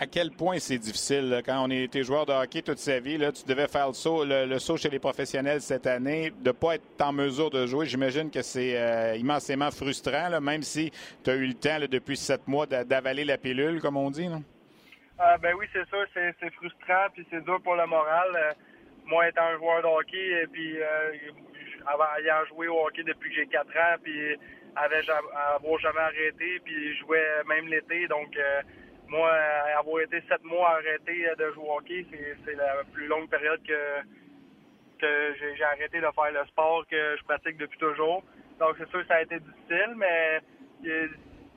à quel point c'est difficile quand on était joueur de hockey toute sa vie. Là, tu devais faire le saut, le, saut chez les professionnels cette année, de ne pas être en mesure de jouer. J'imagine que c'est euh, immensément frustrant, même si tu as eu le temps depuis sept mois d'avaler la pilule, comme on dit. Non? Euh, ben oui, c'est sûr, c'est frustrant, puis c'est dur pour le moral. Euh, moi, étant un joueur de hockey, et puis ayant joué au hockey depuis que j'ai quatre ans, puis avait jamais arrêté, puis je jouais même l'été, donc moi, avoir été sept mois arrêté de jouer au hockey, c'est la plus longue période que, j'ai arrêté de faire le sport que je pratique depuis toujours. Donc, c'est sûr que ça a été difficile, mais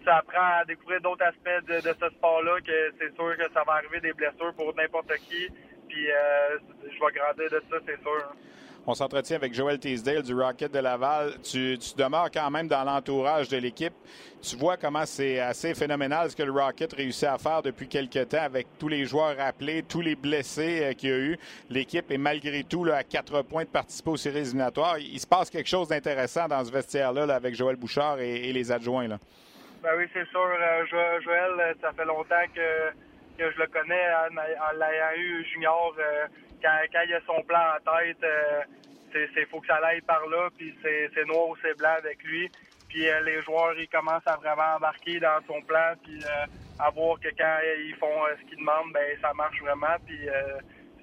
ça apprend à découvrir d'autres aspects de, ce sport-là, que c'est sûr que ça va arriver des blessures pour n'importe qui. Puis, euh, je vais grandir de ça, c'est sûr. On s'entretient avec Joël Teasdale du Rocket de Laval. Tu, demeures quand même dans l'entourage de l'équipe. Tu vois comment c'est assez phénoménal ce que le Rocket réussit à faire depuis quelques temps avec tous les joueurs rappelés, tous les blessés euh, qu'il y a eu. L'équipe est malgré tout à quatre points de participer aux séries éliminatoires. Il se passe quelque chose d'intéressant dans ce vestiaire-là avec Joël Bouchard et, les adjoints. Ben oui, c'est sûr. Euh, Joël, ça fait longtemps que, je le connais en, l'ayant eu junior. Euh, quand, il a son plan en tête, euh, c'est faut que ça aille par là, puis c'est noir ou c'est blanc avec lui. Puis euh, les joueurs, ils commencent à vraiment embarquer dans son plan, puis euh, à voir que quand ils font ce qu'ils demandent, ben ça marche vraiment. Puis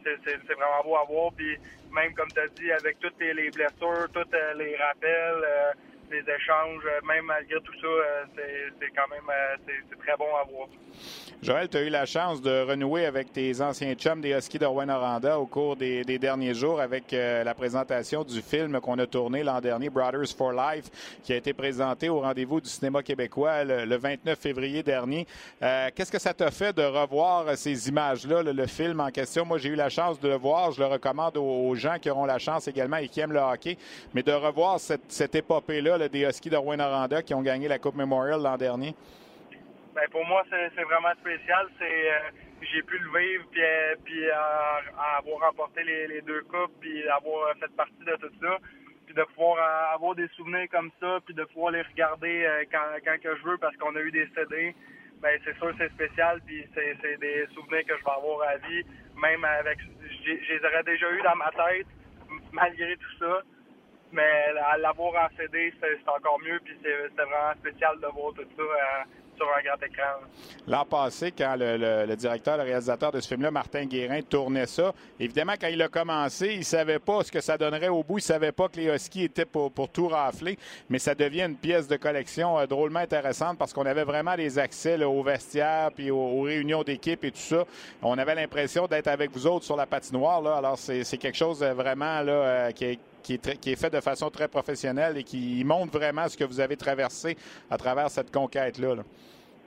c'est vraiment beau à voir. Puis même comme tu as dit, avec toutes les, blessures, tous les rappels, les échanges, euh, même malgré tout ça, euh, c'est quand même euh, très bon à voir. Joël, tu as eu la chance de renouer avec tes anciens chums des Huskies de Rouen-Noranda au cours des, derniers jours avec la présentation du film qu'on a tourné l'an dernier, Brothers for Life, qui a été présenté au rendez-vous du cinéma québécois le, 29 février dernier. Qu'est-ce que ça t'a fait de revoir ces images-là, le, film en question? Moi, j'ai eu la chance de le voir. Je le recommande aux, gens qui auront la chance également et qui aiment le hockey. Mais de revoir cette, cette épopée-là, des Huskies de Rouen-Noranda qui ont gagné la Coupe Memorial l'an dernier? Ben, pour moi, c'est vraiment spécial. Euh, j'ai pu le vivre puis, euh, euh, avoir remporté les, deux coupes puis avoir fait partie de tout ça puis de pouvoir avoir des souvenirs comme ça puis de pouvoir les regarder quand, que je veux parce qu'on a eu des CD. Ben c'est sûr c'est spécial puis c'est des souvenirs que je vais avoir à vie même avec je les aurais déjà eu dans ma tête malgré tout ça mais à l'avoir en CD, c'est encore mieux. Puis c'est vraiment spécial de voir tout ça euh, sur un grand écran. L'an passé, quand le, directeur, le réalisateur de ce film-là, Martin Guérin, tournait ça, évidemment, quand il a commencé, il savait pas ce que ça donnerait au bout. Il savait pas que les Huskies étaient pour, tout rafler. Mais ça devient une pièce de collection euh, drôlement intéressante parce qu'on avait vraiment les accès aux vestiaires puis aux, réunions d'équipe et tout ça. On avait l'impression d'être avec vous autres sur la patinoire. Là. Alors, c'est quelque chose vraiment là, euh, qui est qui est, fait de façon très professionnelle et qui montre vraiment ce que vous avez traversé à travers cette conquête-là.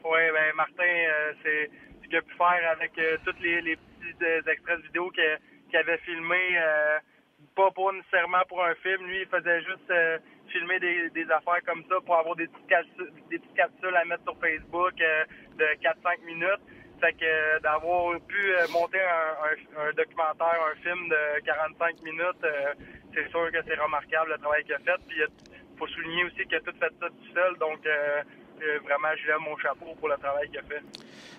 Oui, bien, Martin, euh, c'est ce qu'il a pu faire avec euh, tous les, petits euh, extraits de vidéo qu'il avait filmés, pas, nécessairement pour un film. Lui, il faisait juste filmer des, affaires comme ça pour avoir des petites, capsules, des petites capsules à mettre sur Facebook de 4-5 minutes. Fait que d'avoir pu monter un, documentaire, un film de 45 minutes, c'est sûr que c'est remarquable le travail qu'il a fait. Puis il faut souligner aussi qu'il a tout fait ça tout seul. Donc euh, euh, vraiment, je lève mon chapeau pour le travail qu'il a fait.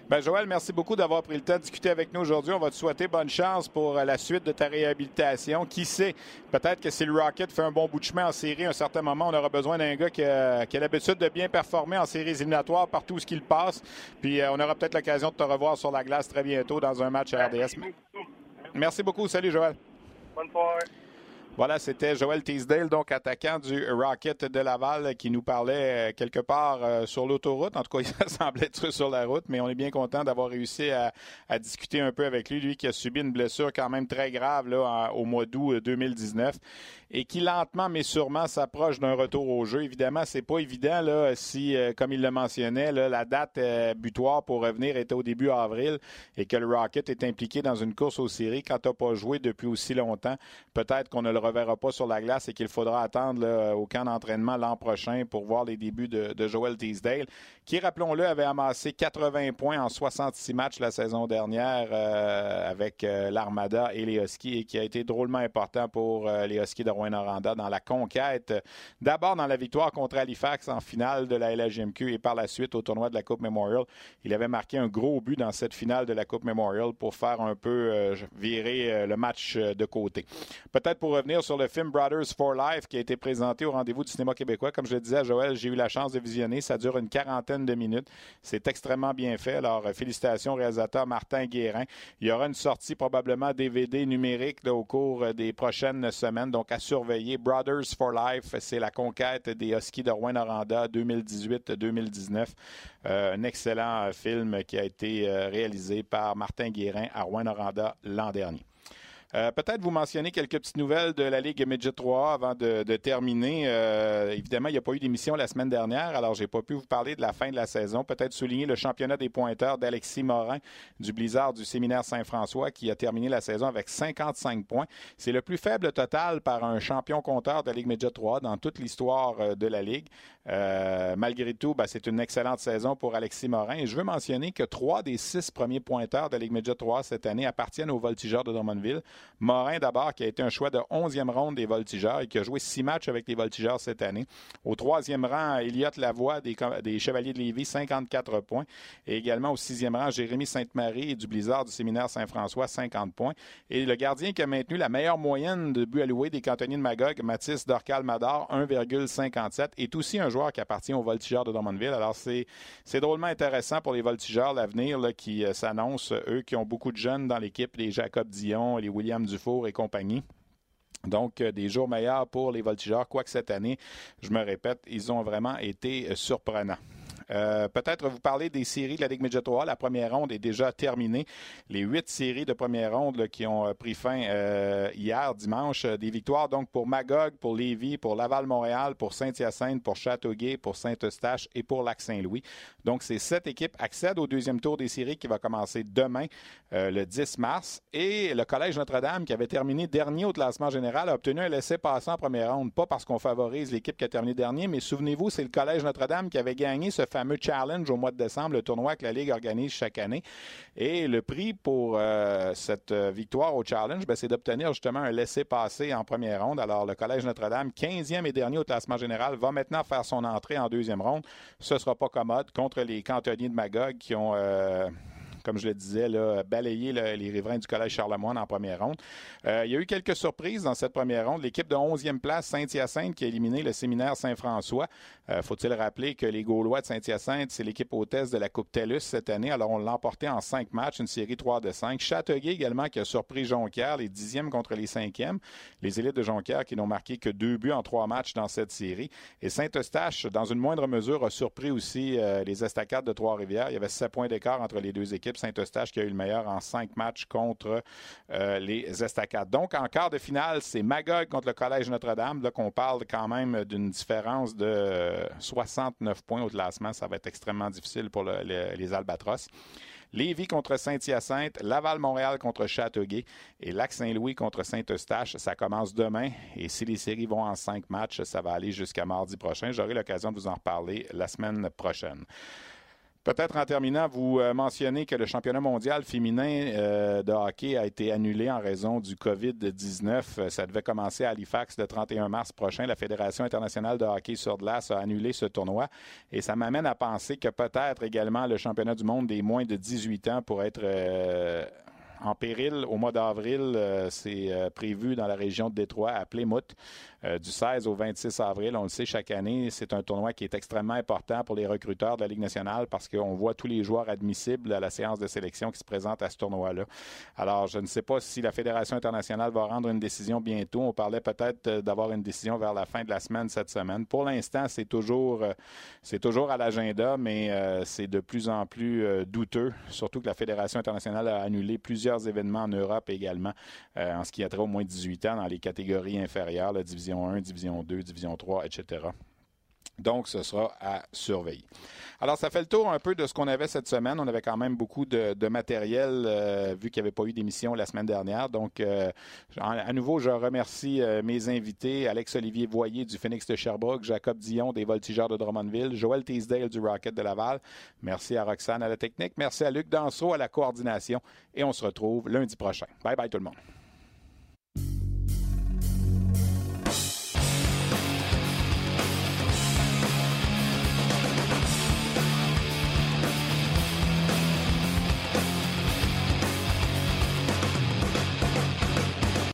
Ben Joël, merci beaucoup d'avoir pris le temps de discuter avec nous aujourd'hui. On va te souhaiter bonne chance pour euh, la suite de ta réhabilitation. Qui sait, peut-être que si le Rocket fait un bon bout de chemin en série, à un certain moment, on aura besoin d'un gars qui a, l'habitude de bien performer en séries éliminatoires partout où il passe. Puis on aura peut-être l'occasion de te revoir sur la glace très bientôt dans un match à RDS. Merci beaucoup. Merci beaucoup. Salut Joël. Bonne soirée. Voilà, c'était Joël Teasdale, donc attaquant du Rocket de Laval, qui nous parlait euh, quelque part euh, sur l'autoroute. En tout cas, il semblait être sur la route, mais on est bien content d'avoir réussi à, discuter un peu avec lui, lui qui a subi une blessure quand même très grave au mois d'août 2019 et qui lentement mais sûrement s'approche d'un retour au jeu. Évidemment, c'est pas évident si, euh, comme il le mentionnait, la date butoir pour revenir était au début avril et que le Rocket est impliqué dans une course aux séries quand tu n'as pas joué depuis aussi longtemps. Peut-être qu'on ne le reverra pas sur la glace et qu'il faudra attendre au camp d'entraînement l'an prochain pour voir les débuts de, Joel Teasdale, qui, rappelons-le, avait amassé 80 points en 66 matchs la saison dernière euh, avec euh, l'Armada et les Huskies et qui a été drôlement important pour euh, les Huskies de Rouen-Noranda dans la conquête, d'abord dans la victoire contre Halifax en finale de la LHMQ et par la suite au tournoi de la Coupe Memorial. Il avait marqué un gros but dans cette finale de la Coupe Memorial pour faire un peu virer le match de côté. Peut-être pour revenir sur le film Brothers for Life qui a été présenté au rendez-vous du cinéma québécois. Comme je le disais à Joël, j'ai eu la chance de visionner. Ça dure une quarantaine de minutes. C'est extrêmement bien fait. Alors, euh, félicitations réalisateur Martin Guérin. Il y aura une sortie probablement DVD numérique au cours euh, des prochaines semaines. Donc, à surveiller. Brothers for Life, c'est la conquête des Huskies de Rouen-Noranda 2018-2019. Euh, un excellent film qui a été réalisé par Martin Guérin à Rouen-Noranda l'an dernier. Euh, peut-être vous mentionner quelques petites nouvelles de la Ligue Midget 3 avant de, terminer. Euh, évidemment, il n'y a pas eu d'émission la semaine dernière, alors j'ai pas pu vous parler de la fin de la saison. Peut-être souligner le championnat des pointeurs d'Alexis Morin du Blizzard du Séminaire Saint-François qui a terminé la saison avec 55 points. C'est le plus faible total par un champion compteur de la Ligue Midget 3 dans toute l'histoire euh, de la Ligue. malgré tout, ben, c'est une excellente saison pour Alexis Morin. Et je veux mentionner que trois des six premiers pointeurs de la Ligue Midget 3 cette année appartiennent aux voltigeurs de Drummondville. Morin, d'abord, qui a été un choix de 11e ronde des voltigeurs et qui a joué six matchs avec les voltigeurs cette année. Au troisième rang, Elliott Lavoie des, Chevaliers de Lévis, 54 points. Et également au sixième rang, Jérémy Sainte-Marie du Blizzard du Séminaire Saint-François, 50 points. Et le gardien qui a maintenu la meilleure moyenne de buts alloués des cantonniers de Magog, Mathis Dorcal-Mador, 1,57, est aussi un joueur qui appartient aux voltigeurs de Drummondville. Alors, c'est drôlement intéressant pour les voltigeurs, l'avenir qui euh, s'annonce, eux qui ont beaucoup de jeunes dans l'équipe, les Jacob Dion, les William Dufour et compagnie. Donc, des jours meilleurs pour les voltigeurs, quoique cette année, je me répète, ils ont vraiment été surprenants. Euh, peut-être vous parler des séries de la Ligue Média 3. La première ronde est déjà terminée. Les huit séries de première ronde qui ont euh, pris fin euh, hier, dimanche, des victoires donc pour Magog, pour Lévis, pour Laval-Montréal, pour Saint-Hyacinthe, pour Châteauguay, pour Saint-Eustache et pour Lac-Saint-Louis. Donc, ces sept équipes accèdent au deuxième tour des séries qui va commencer demain, le 10 mars. Et le Collège Notre-Dame, qui avait terminé dernier au classement général, a obtenu un laissez-passer en première ronde. Pas parce qu'on favorise l'équipe qui a terminé dernier, mais souvenez-vous, c'est le Collège Notre-Dame qui avait gagné ce fameux challenge au mois de décembre, le tournoi que la Ligue organise chaque année. Et le prix pour euh, cette euh, victoire au challenge, ben, c'est d'obtenir justement un laissez-passer en première ronde. Alors, le Collège Notre-Dame, 15e et dernier au classement général, va maintenant faire son entrée en deuxième ronde. Ce sera pas commode contre les cantonniers de Magog qui ont... Euh, comme je le disais, balayer les riverains du Collège Charlemagne en première ronde. Euh, il y a eu quelques surprises dans cette première ronde. L'équipe de 11e place, Saint-Hyacinthe, qui a éliminé le séminaire Saint-François. Euh, faut-il rappeler que les Gaulois de Saint-Hyacinthe, c'est l'équipe hôtesse de la Coupe TELUS cette année. Alors, on l'a emporté en cinq matchs, une série 3 de 5. Châteauguay également, qui a surpris Jonquière, les dixièmes contre les cinquièmes. Les élites de Jonquière qui n'ont marqué que deux buts en trois matchs dans cette série. Et Saint-Eustache, dans une moindre mesure, a surpris aussi euh, les estacades de Trois-Rivières. Il y avait sept points d'écart entre les deux équipes. Saint-Eustache qui a eu le meilleur en cinq matchs contre euh, les Estacades. Donc, en quart de finale, c'est Magog contre le Collège Notre-Dame. Là, qu'on parle quand même d'une différence de 69 points au classement. Ça va être extrêmement difficile pour les Albatros. Lévis contre Saint-Hyacinthe, Laval-Montréal contre Châteauguay et Lac-Saint-Louis contre Saint-Eustache. Ça commence demain et si les séries vont en cinq matchs, ça va aller jusqu'à mardi prochain. J'aurai l'occasion de vous en reparler la semaine prochaine. Peut-être en terminant, vous euh, mentionnez que le championnat mondial féminin euh, de hockey a été annulé en raison du COVID-19. Euh, ça devait commencer à Halifax le 31 mars prochain. La Fédération internationale de hockey sur glace a annulé ce tournoi. Et ça m'amène à penser que peut-être également le championnat du monde des moins de 18 ans pourrait être en péril au mois d'avril. c'est prévu dans la région de Détroit, à Plymouth. Euh, du 16 au 26 avril. On le sait chaque année, c'est un tournoi qui est extrêmement important pour les recruteurs de la Ligue nationale parce qu'on voit tous les joueurs admissibles à la séance de sélection qui se présentent à ce tournoi-là. Alors, je ne sais pas si la Fédération internationale va rendre une décision bientôt. On parlait peut-être euh, d'avoir une décision vers la fin de la semaine cette semaine. Pour l'instant, c'est toujours, euh, c'est toujours à l'agenda, mais c'est de plus en plus douteux, surtout que la Fédération internationale a annulé plusieurs événements en Europe également en ce qui a trait au moins 18 ans dans les catégories inférieures, la Division 1, Division 2, Division 3, etc. Donc, ce sera à surveiller. Alors, ça fait le tour un peu de ce qu'on avait cette semaine. On avait quand même beaucoup de, matériel euh, vu qu'il n'y avait pas eu d'émission la semaine dernière. Donc, euh, à nouveau, je remercie euh, mes invités, Alex-Olivier Voyer du Phoenix de Sherbrooke, Jacob Dion des Voltigeurs de Drummondville, Joël Teasdale du Rocket de Laval. Merci à Roxane à la technique. Merci à Luc Danseau à la coordination. Et on se retrouve lundi prochain. Bye bye tout le monde.